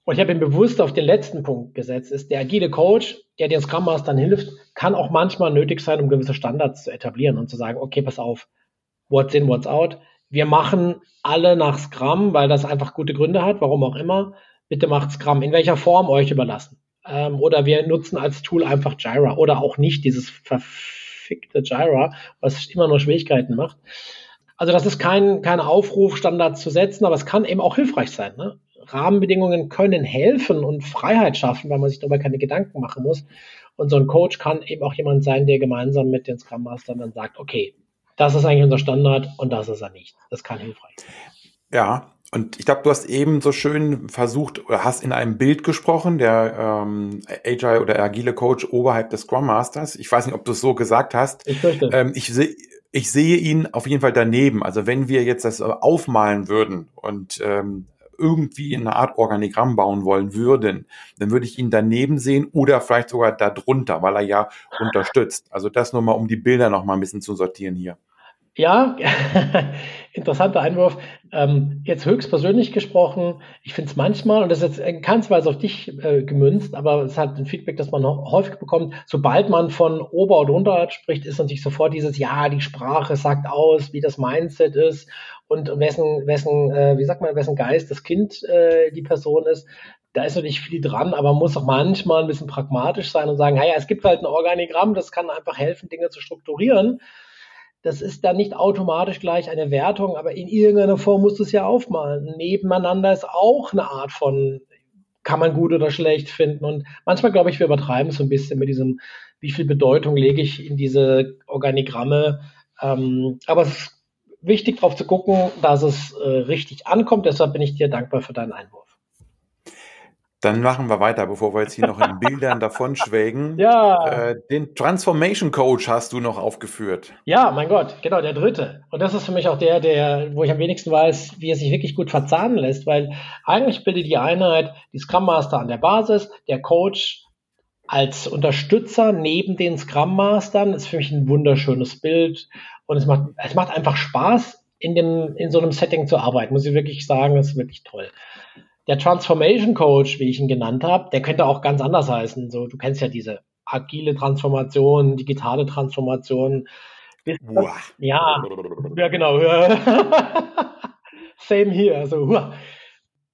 und ich habe ihn bewusst auf den letzten Punkt gesetzt, ist der agile Coach, der den Scrum Mastern hilft, kann auch manchmal nötig sein, um gewisse Standards zu etablieren und zu sagen, okay, pass auf, what's in, what's out. Wir machen alle nach Scrum, weil das einfach gute Gründe hat, warum auch immer. Bitte macht Scrum. In welcher Form euch überlassen. Ähm, oder wir nutzen als Tool einfach Jira oder auch nicht dieses verfickte Jira, was immer nur Schwierigkeiten macht. Also das ist kein, kein Aufruf, Standards zu setzen, aber es kann eben auch hilfreich sein. Ne? Rahmenbedingungen können helfen und Freiheit schaffen, weil man sich darüber keine Gedanken machen muss. Und so ein Coach kann eben auch jemand sein, der gemeinsam mit den Scrum Mastern dann sagt, okay, das ist eigentlich unser Standard und das ist er nicht. Das kann hilfreich sein. Ja, und ich glaube, du hast eben so schön versucht oder hast in einem Bild gesprochen, der ähm, Agile oder agile Coach oberhalb des Scrum Masters. Ich weiß nicht, ob du es so gesagt hast. Ich fürchte. Ähm, ich sehe ich sehe ihn auf jeden Fall daneben. Also wenn wir jetzt das aufmalen würden und ähm, irgendwie in eine Art Organigramm bauen wollen würden, dann würde ich ihn daneben sehen oder vielleicht sogar darunter, weil er ja unterstützt. Also das nur mal, um die Bilder noch mal ein bisschen zu sortieren hier. Ja, <laughs> interessanter Einwurf. Ähm, jetzt höchstpersönlich gesprochen, ich finde es manchmal, und das ist jetzt in keiner Weise auf dich äh, gemünzt, aber es hat ein Feedback, das man häufig bekommt, sobald man von Ober- und Unterart spricht, ist natürlich sofort dieses, ja, die Sprache sagt aus, wie das Mindset ist und wessen, wessen, äh, wie sagt man, wessen Geist das Kind äh, die Person ist. Da ist natürlich viel dran, aber man muss auch manchmal ein bisschen pragmatisch sein und sagen, naja, es gibt halt ein Organigramm, das kann einfach helfen, Dinge zu strukturieren. Das ist dann nicht automatisch gleich eine Wertung, aber in irgendeiner Form musst du es ja aufmalen. Nebeneinander ist auch eine Art von, kann man gut oder schlecht finden. Und manchmal glaube ich, wir übertreiben es so ein bisschen mit diesem, wie viel Bedeutung lege ich in diese Organigramme. Ähm, aber es ist wichtig darauf zu gucken, dass es äh, richtig ankommt. Deshalb bin ich dir dankbar für deinen Einwurf. Dann machen wir weiter, bevor wir jetzt hier noch in <laughs> Bildern davon schwelgen. Ja. Äh, den Transformation Coach hast du noch aufgeführt. Ja, mein Gott, genau, der dritte. Und das ist für mich auch der, der, wo ich am wenigsten weiß, wie er sich wirklich gut verzahnen lässt, weil eigentlich bildet die Einheit die Scrum Master an der Basis, der Coach als Unterstützer neben den Scrum Mastern. Das ist für mich ein wunderschönes Bild. Und es macht, es macht einfach Spaß, in, dem, in so einem Setting zu arbeiten, muss ich wirklich sagen, das ist wirklich toll. Der Transformation Coach, wie ich ihn genannt habe, der könnte auch ganz anders heißen. So, du kennst ja diese agile Transformation, digitale Transformation. Ja, ja, genau. <laughs> Same hier. Also,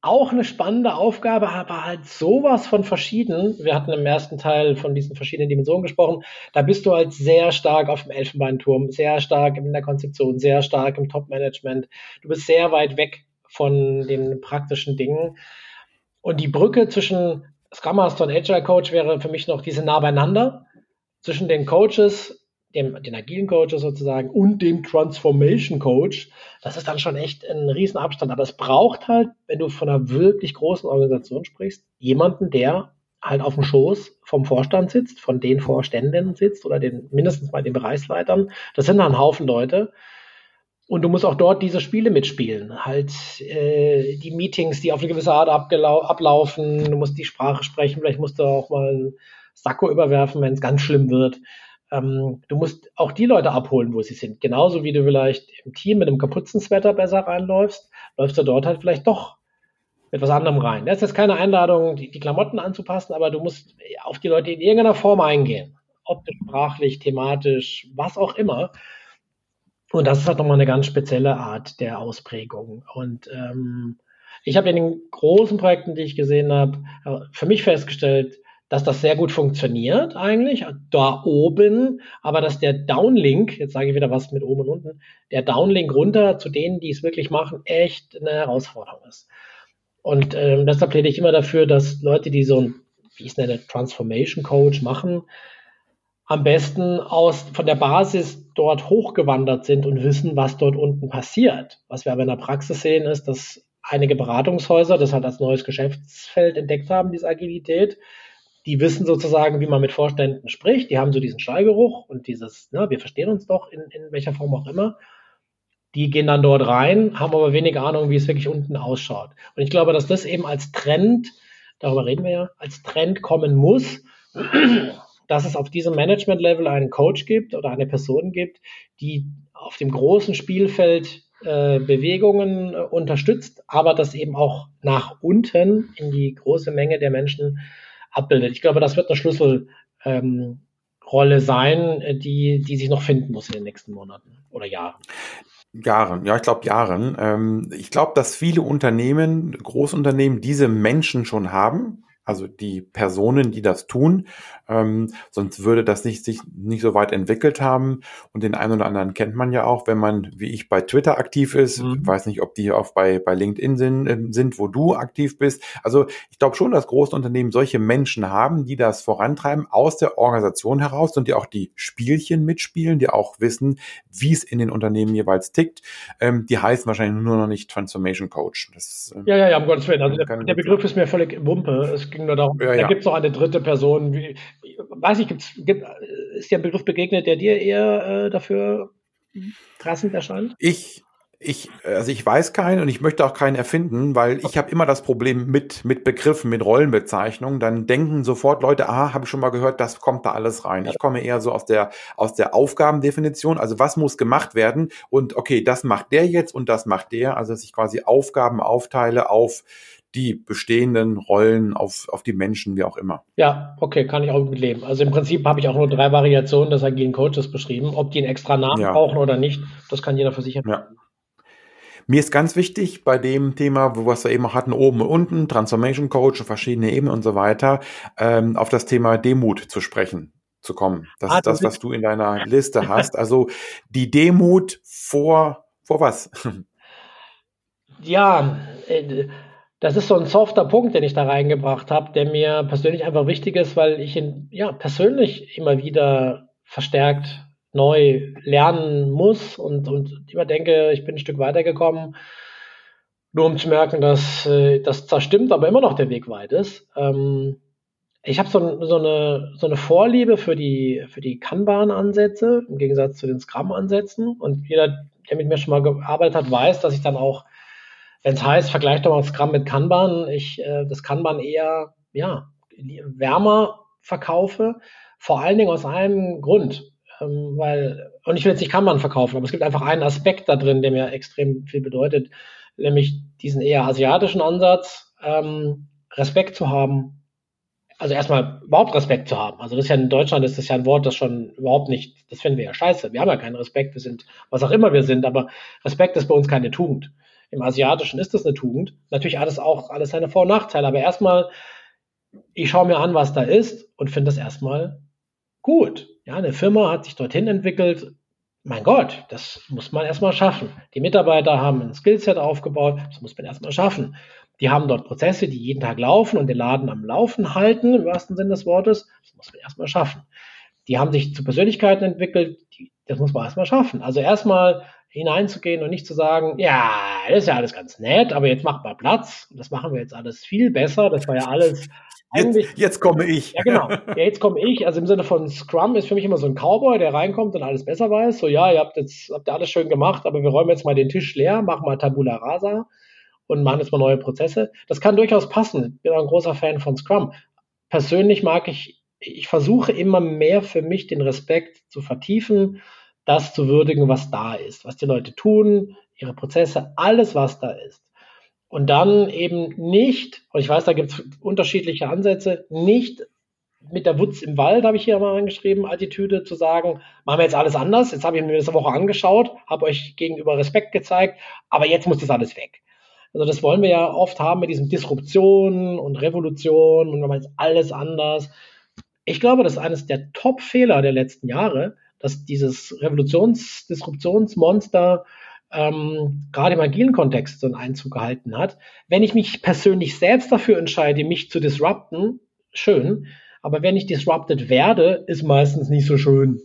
auch eine spannende Aufgabe, aber halt sowas von verschieden. Wir hatten im ersten Teil von diesen verschiedenen Dimensionen gesprochen. Da bist du halt sehr stark auf dem Elfenbeinturm, sehr stark in der Konzeption, sehr stark im Top-Management. Du bist sehr weit weg von den praktischen Dingen. Und die Brücke zwischen Scrum Master und Agile Coach wäre für mich noch diese nah beieinander zwischen den Coaches, dem, den agilen Coaches sozusagen und dem Transformation Coach. Das ist dann schon echt ein Riesenabstand. Aber es braucht halt, wenn du von einer wirklich großen Organisation sprichst, jemanden, der halt auf dem Schoß vom Vorstand sitzt, von den Vorständen sitzt oder den mindestens mal den Bereichsleitern. Das sind dann ein Haufen Leute. Und du musst auch dort diese Spiele mitspielen. Halt äh, die Meetings, die auf eine gewisse Art ablaufen. Du musst die Sprache sprechen. Vielleicht musst du auch mal einen Sakko überwerfen, wenn es ganz schlimm wird. Ähm, du musst auch die Leute abholen, wo sie sind. Genauso wie du vielleicht im Team mit einem Kaputzenswetter besser reinläufst, läufst du dort halt vielleicht doch mit was anderem rein. Das ist jetzt keine Einladung, die, die Klamotten anzupassen, aber du musst auf die Leute in irgendeiner Form eingehen. Optisch, sprachlich, thematisch, was auch immer. Und das ist halt nochmal eine ganz spezielle Art der Ausprägung. Und ähm, ich habe in den großen Projekten, die ich gesehen habe, äh, für mich festgestellt, dass das sehr gut funktioniert eigentlich, da oben, aber dass der Downlink, jetzt sage ich wieder was mit oben und unten, der Downlink runter zu denen, die es wirklich machen, echt eine Herausforderung ist. Und ähm, deshalb pläde ich immer dafür, dass Leute, die so ein, wie ich es nenne, Transformation Coach machen, am besten aus, von der Basis dort hochgewandert sind und wissen, was dort unten passiert. Was wir aber in der Praxis sehen, ist, dass einige Beratungshäuser das halt als neues Geschäftsfeld entdeckt haben, diese Agilität. Die wissen sozusagen, wie man mit Vorständen spricht. Die haben so diesen Stallgeruch und dieses, ne, wir verstehen uns doch in, in welcher Form auch immer. Die gehen dann dort rein, haben aber wenig Ahnung, wie es wirklich unten ausschaut. Und ich glaube, dass das eben als Trend, darüber reden wir ja, als Trend kommen muss, dass es auf diesem Management-Level einen Coach gibt oder eine Person gibt, die auf dem großen Spielfeld äh, Bewegungen äh, unterstützt, aber das eben auch nach unten in die große Menge der Menschen abbildet. Ich glaube, das wird eine Schlüsselrolle ähm, sein, äh, die, die sich noch finden muss in den nächsten Monaten oder Jahren. Jahren, ja, ich glaube Jahren. Ähm, ich glaube, dass viele Unternehmen, Großunternehmen diese Menschen schon haben also die Personen, die das tun. Ähm, sonst würde das nicht, sich nicht so weit entwickelt haben. Und den einen oder anderen kennt man ja auch, wenn man, wie ich, bei Twitter aktiv ist. Mhm. Ich weiß nicht, ob die auch bei, bei LinkedIn sind, äh, sind, wo du aktiv bist. Also ich glaube schon, dass große Unternehmen solche Menschen haben, die das vorantreiben aus der Organisation heraus und die auch die Spielchen mitspielen, die auch wissen, wie es in den Unternehmen jeweils tickt. Ähm, die heißen wahrscheinlich nur noch nicht Transformation Coach. Das, äh, ja, ja, ja, um Gottes Willen. Also der, der Begriff ist mir völlig Wumpe. Es ging nur darum, ja, ja. da gibt es noch eine dritte Person. Wie, weiß ich, gibt's, gibt, ist der Begriff begegnet, der dir eher äh, dafür passend erscheint? Ich, Ich, also ich weiß keinen und ich möchte auch keinen erfinden, weil ich habe immer das Problem mit, mit Begriffen, mit Rollenbezeichnungen. Dann denken sofort Leute, aha, habe ich schon mal gehört, das kommt da alles rein. Ich komme eher so aus der, aus der Aufgabendefinition. Also was muss gemacht werden? Und okay, das macht der jetzt und das macht der. Also dass ich quasi Aufgaben aufteile auf die bestehenden Rollen auf, auf die Menschen, wie auch immer. Ja, okay, kann ich auch mit leben. Also im Prinzip habe ich auch nur drei Variationen des agilen Coaches beschrieben. Ob die einen extra Namen ja. brauchen oder nicht, das kann jeder für sich entscheiden. Ja. Mir ist ganz wichtig bei dem Thema, wo wir es eben hatten, oben und unten, Transformation Coach, verschiedene Ebenen und so weiter, ähm, auf das Thema Demut zu sprechen zu kommen. Das ah, ist das, was du in deiner Liste <laughs> hast. Also die Demut vor, vor was? Ja, äh, das ist so ein softer Punkt, den ich da reingebracht habe, der mir persönlich einfach wichtig ist, weil ich ihn ja persönlich immer wieder verstärkt neu lernen muss und, und immer denke, ich bin ein Stück weitergekommen, nur um zu merken, dass äh, das zwar stimmt, aber immer noch der Weg weit ist. Ähm, ich habe so, so, eine, so eine Vorliebe für die, für die Kanban-Ansätze im Gegensatz zu den Scrum-Ansätzen. Und jeder, der mit mir schon mal gearbeitet hat, weiß, dass ich dann auch wenn es heißt, vergleicht doch mal Scrum mit Kanban, ich äh, das Kanban eher ja, wärmer verkaufe, vor allen Dingen aus einem Grund. Ähm, weil, und ich will jetzt nicht Kanban verkaufen, aber es gibt einfach einen Aspekt da drin, der mir extrem viel bedeutet, nämlich diesen eher asiatischen Ansatz, ähm, Respekt zu haben. Also erstmal überhaupt Respekt zu haben. Also das ist ja in Deutschland ist das ja ein Wort, das schon überhaupt nicht, das finden wir ja scheiße. Wir haben ja keinen Respekt, wir sind, was auch immer wir sind, aber Respekt ist bei uns keine Tugend. Im Asiatischen ist das eine Tugend. Natürlich alles auch alles seine Vor- und Nachteile, aber erstmal, ich schaue mir an, was da ist und finde das erstmal gut. Ja, eine Firma hat sich dorthin entwickelt. Mein Gott, das muss man erstmal schaffen. Die Mitarbeiter haben ein Skillset aufgebaut, das muss man erstmal schaffen. Die haben dort Prozesse, die jeden Tag laufen und den Laden am Laufen halten, im wahrsten Sinne des Wortes. Das muss man erstmal schaffen. Die haben sich zu Persönlichkeiten entwickelt, die, das muss man erstmal schaffen. Also erstmal hineinzugehen und nicht zu sagen, ja, das ist ja alles ganz nett, aber jetzt macht mal Platz. Das machen wir jetzt alles viel besser. Das war ja alles <laughs> Jetzt, jetzt komme ich. Ja, genau. Ja, jetzt komme ich. Also im Sinne von Scrum ist für mich immer so ein Cowboy, der reinkommt und alles besser weiß. So, ja, ihr habt jetzt, habt ihr alles schön gemacht, aber wir räumen jetzt mal den Tisch leer, machen mal Tabula Rasa und machen jetzt mal neue Prozesse. Das kann durchaus passen. Ich bin auch ein großer Fan von Scrum. Persönlich mag ich, ich versuche immer mehr für mich den Respekt zu vertiefen das zu würdigen, was da ist, was die Leute tun, ihre Prozesse, alles, was da ist. Und dann eben nicht, und ich weiß, da gibt es unterschiedliche Ansätze, nicht mit der Wutz im Wald, habe ich hier mal angeschrieben, Attitüde zu sagen, machen wir jetzt alles anders, jetzt habe ich mir das Woche angeschaut, habe euch gegenüber Respekt gezeigt, aber jetzt muss das alles weg. Also das wollen wir ja oft haben mit diesem Disruption und Revolution und man meint alles anders. Ich glaube, das ist eines der Top-Fehler der letzten Jahre, dass dieses Revolutions-, Disruptionsmonster ähm, gerade im agilen Kontext so einen Einzug gehalten hat. Wenn ich mich persönlich selbst dafür entscheide, mich zu disrupten, schön. Aber wenn ich disrupted werde, ist meistens nicht so schön.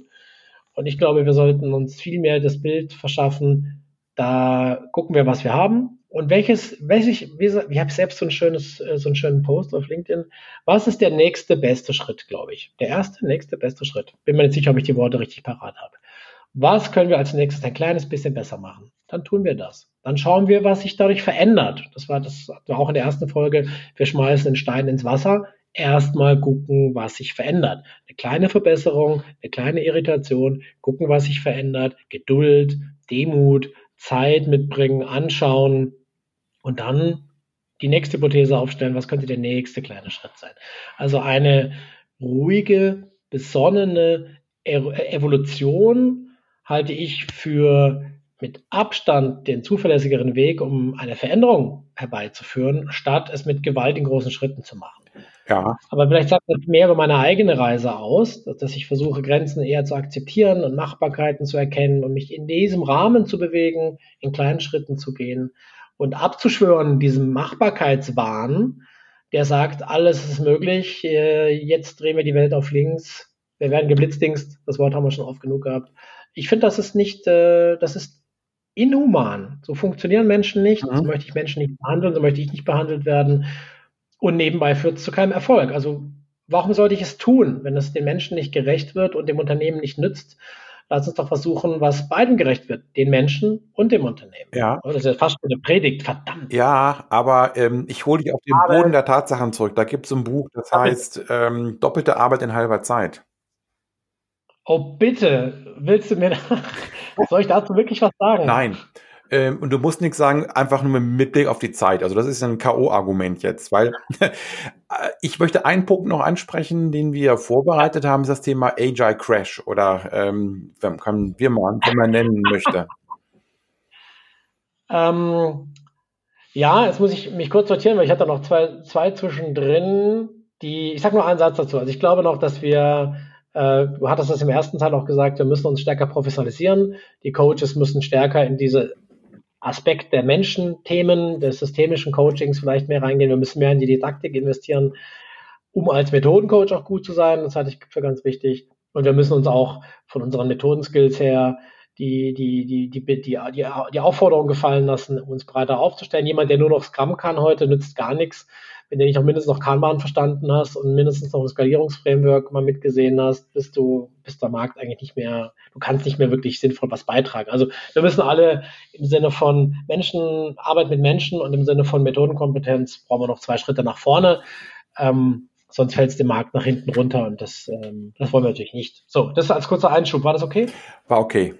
Und ich glaube, wir sollten uns viel mehr das Bild verschaffen. Da gucken wir, was wir haben. Und welches, welches, ich, ich habe selbst so ein schönes, äh, so einen schönen Post auf LinkedIn. Was ist der nächste beste Schritt, glaube ich? Der erste, nächste beste Schritt. Bin mir nicht sicher, ob ich die Worte richtig parat habe. Was können wir als nächstes ein kleines bisschen besser machen? Dann tun wir das. Dann schauen wir, was sich dadurch verändert. Das war das war auch in der ersten Folge. Wir schmeißen den Stein ins Wasser. Erstmal gucken, was sich verändert. Eine kleine Verbesserung, eine kleine Irritation, gucken, was sich verändert. Geduld, Demut, Zeit mitbringen, anschauen, und dann die nächste Hypothese aufstellen, was könnte der nächste kleine Schritt sein. Also eine ruhige, besonnene Evolution halte ich für mit Abstand den zuverlässigeren Weg, um eine Veränderung herbeizuführen, statt es mit Gewalt in großen Schritten zu machen. Ja. Aber vielleicht sagt das mehr über meine eigene Reise aus, dass ich versuche, Grenzen eher zu akzeptieren und Machbarkeiten zu erkennen und mich in diesem Rahmen zu bewegen, in kleinen Schritten zu gehen und abzuschwören, diesem Machbarkeitswahn, der sagt, alles ist möglich, äh, jetzt drehen wir die Welt auf links, wir werden geblitzdingst, das Wort haben wir schon oft genug gehabt. Ich finde, das ist nicht, äh, das ist inhuman. So funktionieren Menschen nicht, mhm. so möchte ich Menschen nicht behandeln, so möchte ich nicht behandelt werden. Und nebenbei führt es zu keinem Erfolg. Also warum sollte ich es tun, wenn es den Menschen nicht gerecht wird und dem Unternehmen nicht nützt? lass uns doch versuchen, was beiden gerecht wird, den Menschen und dem Unternehmen. Ja. Das ist ja fast eine Predigt, verdammt. Ja, aber ähm, ich hole dich auf den aber, Boden der Tatsachen zurück. Da gibt es ein Buch, das heißt ähm, Doppelte Arbeit in halber Zeit. Oh, bitte, willst du mir, <laughs> soll ich dazu wirklich was sagen? Nein. Ähm, und du musst nichts sagen, einfach nur mit Blick auf die Zeit. Also das ist ein K.O.-Argument jetzt, weil <laughs> ich möchte einen Punkt noch ansprechen, den wir vorbereitet haben, ist das Thema Agile Crash oder ähm, kann wir mal, wenn man nennen möchte. <laughs> Ähm, ja, jetzt muss ich mich kurz sortieren, weil ich hatte noch zwei, zwei zwischendrin, die, ich sage nur einen Satz dazu. Also ich glaube noch, dass wir äh, du hattest das im ersten Teil auch gesagt, wir müssen uns stärker professionalisieren. Die Coaches müssen stärker in diese Aspekt der Menschenthemen, des systemischen Coachings vielleicht mehr reingehen. Wir müssen mehr in die Didaktik investieren, um als Methodencoach auch gut zu sein. Das halte ich für ganz wichtig. Und wir müssen uns auch von unseren Methodenskills her die, die, die, die, die, die, die Aufforderung gefallen lassen, uns breiter aufzustellen. Jemand, der nur noch Scrum kann heute, nützt gar nichts wenn du nicht auch mindestens noch Kanban verstanden hast und mindestens noch ein Skalierungsframework mal mitgesehen hast, bist du, bist der Markt eigentlich nicht mehr, du kannst nicht mehr wirklich sinnvoll was beitragen. Also wir müssen alle im Sinne von Menschen, Arbeit mit Menschen und im Sinne von Methodenkompetenz brauchen wir noch zwei Schritte nach vorne. Ähm, sonst fällt es dem Markt nach hinten runter und das, ähm, das wollen wir natürlich nicht. So, das als kurzer Einschub. War das okay? War okay.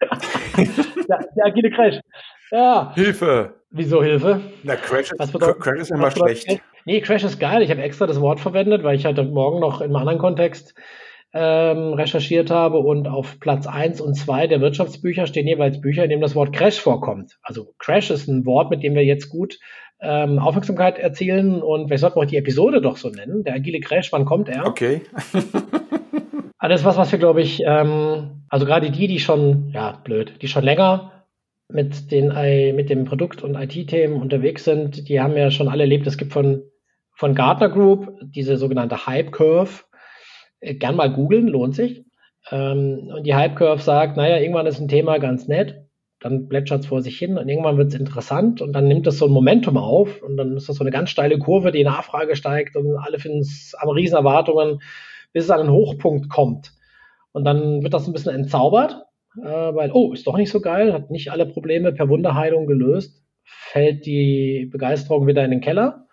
<laughs> ja, der agile Crash. Ja. Hilfe. Wieso Hilfe? Na, Crash ist, Crash ist immer schlecht. Nee, Crash ist geil. Ich habe extra das Wort verwendet, weil ich heute Morgen noch in einem anderen Kontext ähm, recherchiert habe und auf Platz 1 und 2 der Wirtschaftsbücher stehen jeweils Bücher, in denen das Wort Crash vorkommt. Also Crash ist ein Wort, mit dem wir jetzt gut ähm, Aufmerksamkeit erzielen und wir sollten auch die Episode doch so nennen. Der agile Crash, wann kommt er? Okay. <laughs> Alles was, was wir, glaube ich, ähm, also gerade die, die schon, ja, blöd, die schon länger mit den mit dem Produkt- und IT-Themen unterwegs sind, die haben ja schon alle erlebt. Es gibt von, von Gartner Group diese sogenannte Hype Curve. Äh, gern mal googeln, lohnt sich. Ähm, und die Hype Curve sagt, naja, irgendwann ist ein Thema ganz nett, dann plätschert es vor sich hin und irgendwann wird es interessant und dann nimmt es so ein Momentum auf und dann ist das so eine ganz steile Kurve, die Nachfrage steigt und alle finden es am Riesenerwartungen, bis es an einen Hochpunkt kommt. Und dann wird das ein bisschen entzaubert äh, weil, oh, ist doch nicht so geil, hat nicht alle Probleme per Wunderheilung gelöst, fällt die Begeisterung wieder in den Keller,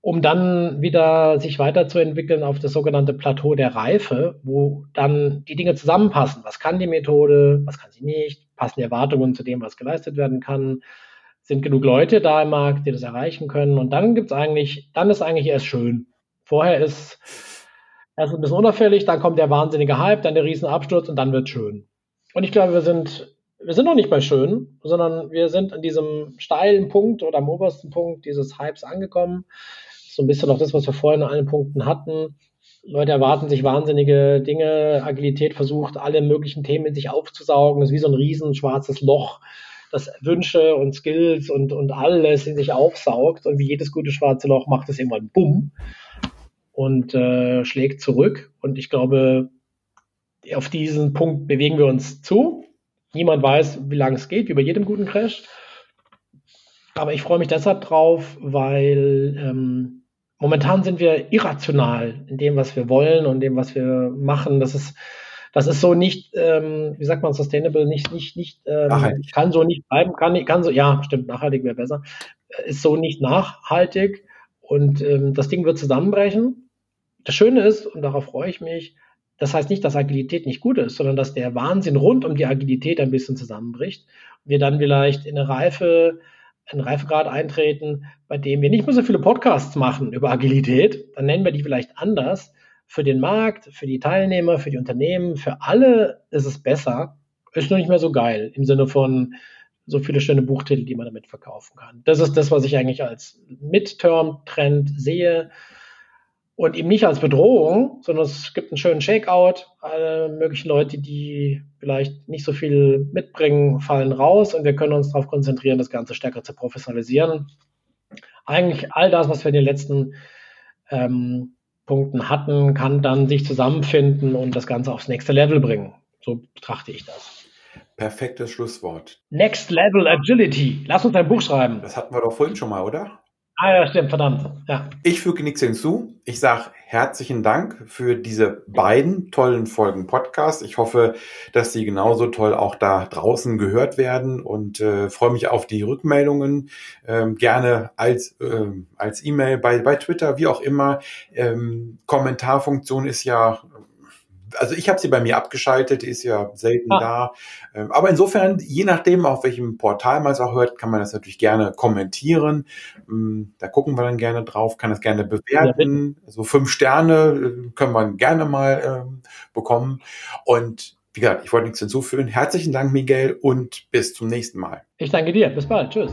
um dann wieder sich weiterzuentwickeln auf das sogenannte Plateau der Reife, wo dann die Dinge zusammenpassen. Was kann die Methode, was kann sie nicht, passen die Erwartungen zu dem, was geleistet werden kann, sind genug Leute da im Markt, die das erreichen können und dann gibt's eigentlich, dann ist eigentlich erst schön. Vorher ist erst ein bisschen unauffällig, dann kommt der wahnsinnige Hype, dann der Riesenabsturz und dann wird schön. Und ich glaube, wir sind, wir sind noch nicht bei schön, sondern wir sind an diesem steilen Punkt oder am obersten Punkt dieses Hypes angekommen. So ein bisschen noch das, was wir vorhin an allen Punkten hatten. Leute erwarten sich wahnsinnige Dinge. Agilität versucht, alle möglichen Themen in sich aufzusaugen. Das ist wie so ein riesen schwarzes Loch, das Wünsche und Skills und, und alles in sich aufsaugt. Und wie jedes gute schwarze Loch macht es irgendwann Bumm und äh, schlägt zurück. Und ich glaube, auf diesen Punkt bewegen wir uns zu. Niemand weiß, wie lange es geht, wie bei jedem guten Crash. Aber ich freue mich deshalb drauf, weil ähm, momentan sind wir irrational in dem, was wir wollen und dem, was wir machen. Das ist, das ist so nicht, ähm, wie sagt man, sustainable, nicht, nicht, nicht, ähm, kann so nicht bleiben, kann, kann so, ja, stimmt, nachhaltig wäre besser, ist so nicht nachhaltig und ähm, das Ding wird zusammenbrechen. Das Schöne ist, und darauf freue ich mich, das heißt nicht, dass Agilität nicht gut ist, sondern dass der Wahnsinn rund um die Agilität ein bisschen zusammenbricht. Wir dann vielleicht in eine Reife, einen Reifegrad eintreten, bei dem wir nicht mehr so viele Podcasts machen über Agilität. Dann nennen wir die vielleicht anders. Für den Markt, für die Teilnehmer, für die Unternehmen, für alle ist es besser. Ist nur nicht mehr so geil im Sinne von so viele schöne Buchtitel, die man damit verkaufen kann. Das ist das, was ich eigentlich als Midterm-Trend sehe und eben nicht als Bedrohung, sondern es gibt einen schönen Shakeout. Alle möglichen Leute, die vielleicht nicht so viel mitbringen, fallen raus und wir können uns darauf konzentrieren, das Ganze stärker zu professionalisieren. Eigentlich all das, was wir in den letzten ähm, Punkten hatten, kann dann sich zusammenfinden und das Ganze aufs nächste Level bringen. So betrachte ich das. Perfektes Schlusswort. Next Level Agility. Lass uns ein Buch schreiben. Das hatten wir doch vorhin schon mal, oder? Ah ja, stimmt, verdammt. Ja. Ich füge nichts hinzu. Ich sage herzlichen Dank für diese beiden tollen Folgen Podcast. Ich hoffe, dass sie genauso toll auch da draußen gehört werden und äh, freue mich auf die Rückmeldungen. Ähm, gerne als, ähm, als E-Mail bei, bei Twitter, wie auch immer. Ähm, Kommentarfunktion ist ja also ich habe sie bei mir abgeschaltet, die ist ja selten ah. da. Ähm, aber insofern, je nachdem, auf welchem Portal man es auch hört, kann man das natürlich gerne kommentieren. Ähm, da gucken wir dann gerne drauf, kann das gerne bewerten. Ja, also fünf Sterne äh, können wir gerne mal ähm, bekommen. Und wie gesagt, ich wollte nichts hinzufügen. Herzlichen Dank, Miguel, und bis zum nächsten Mal. Ich danke dir. Bis bald. Tschüss.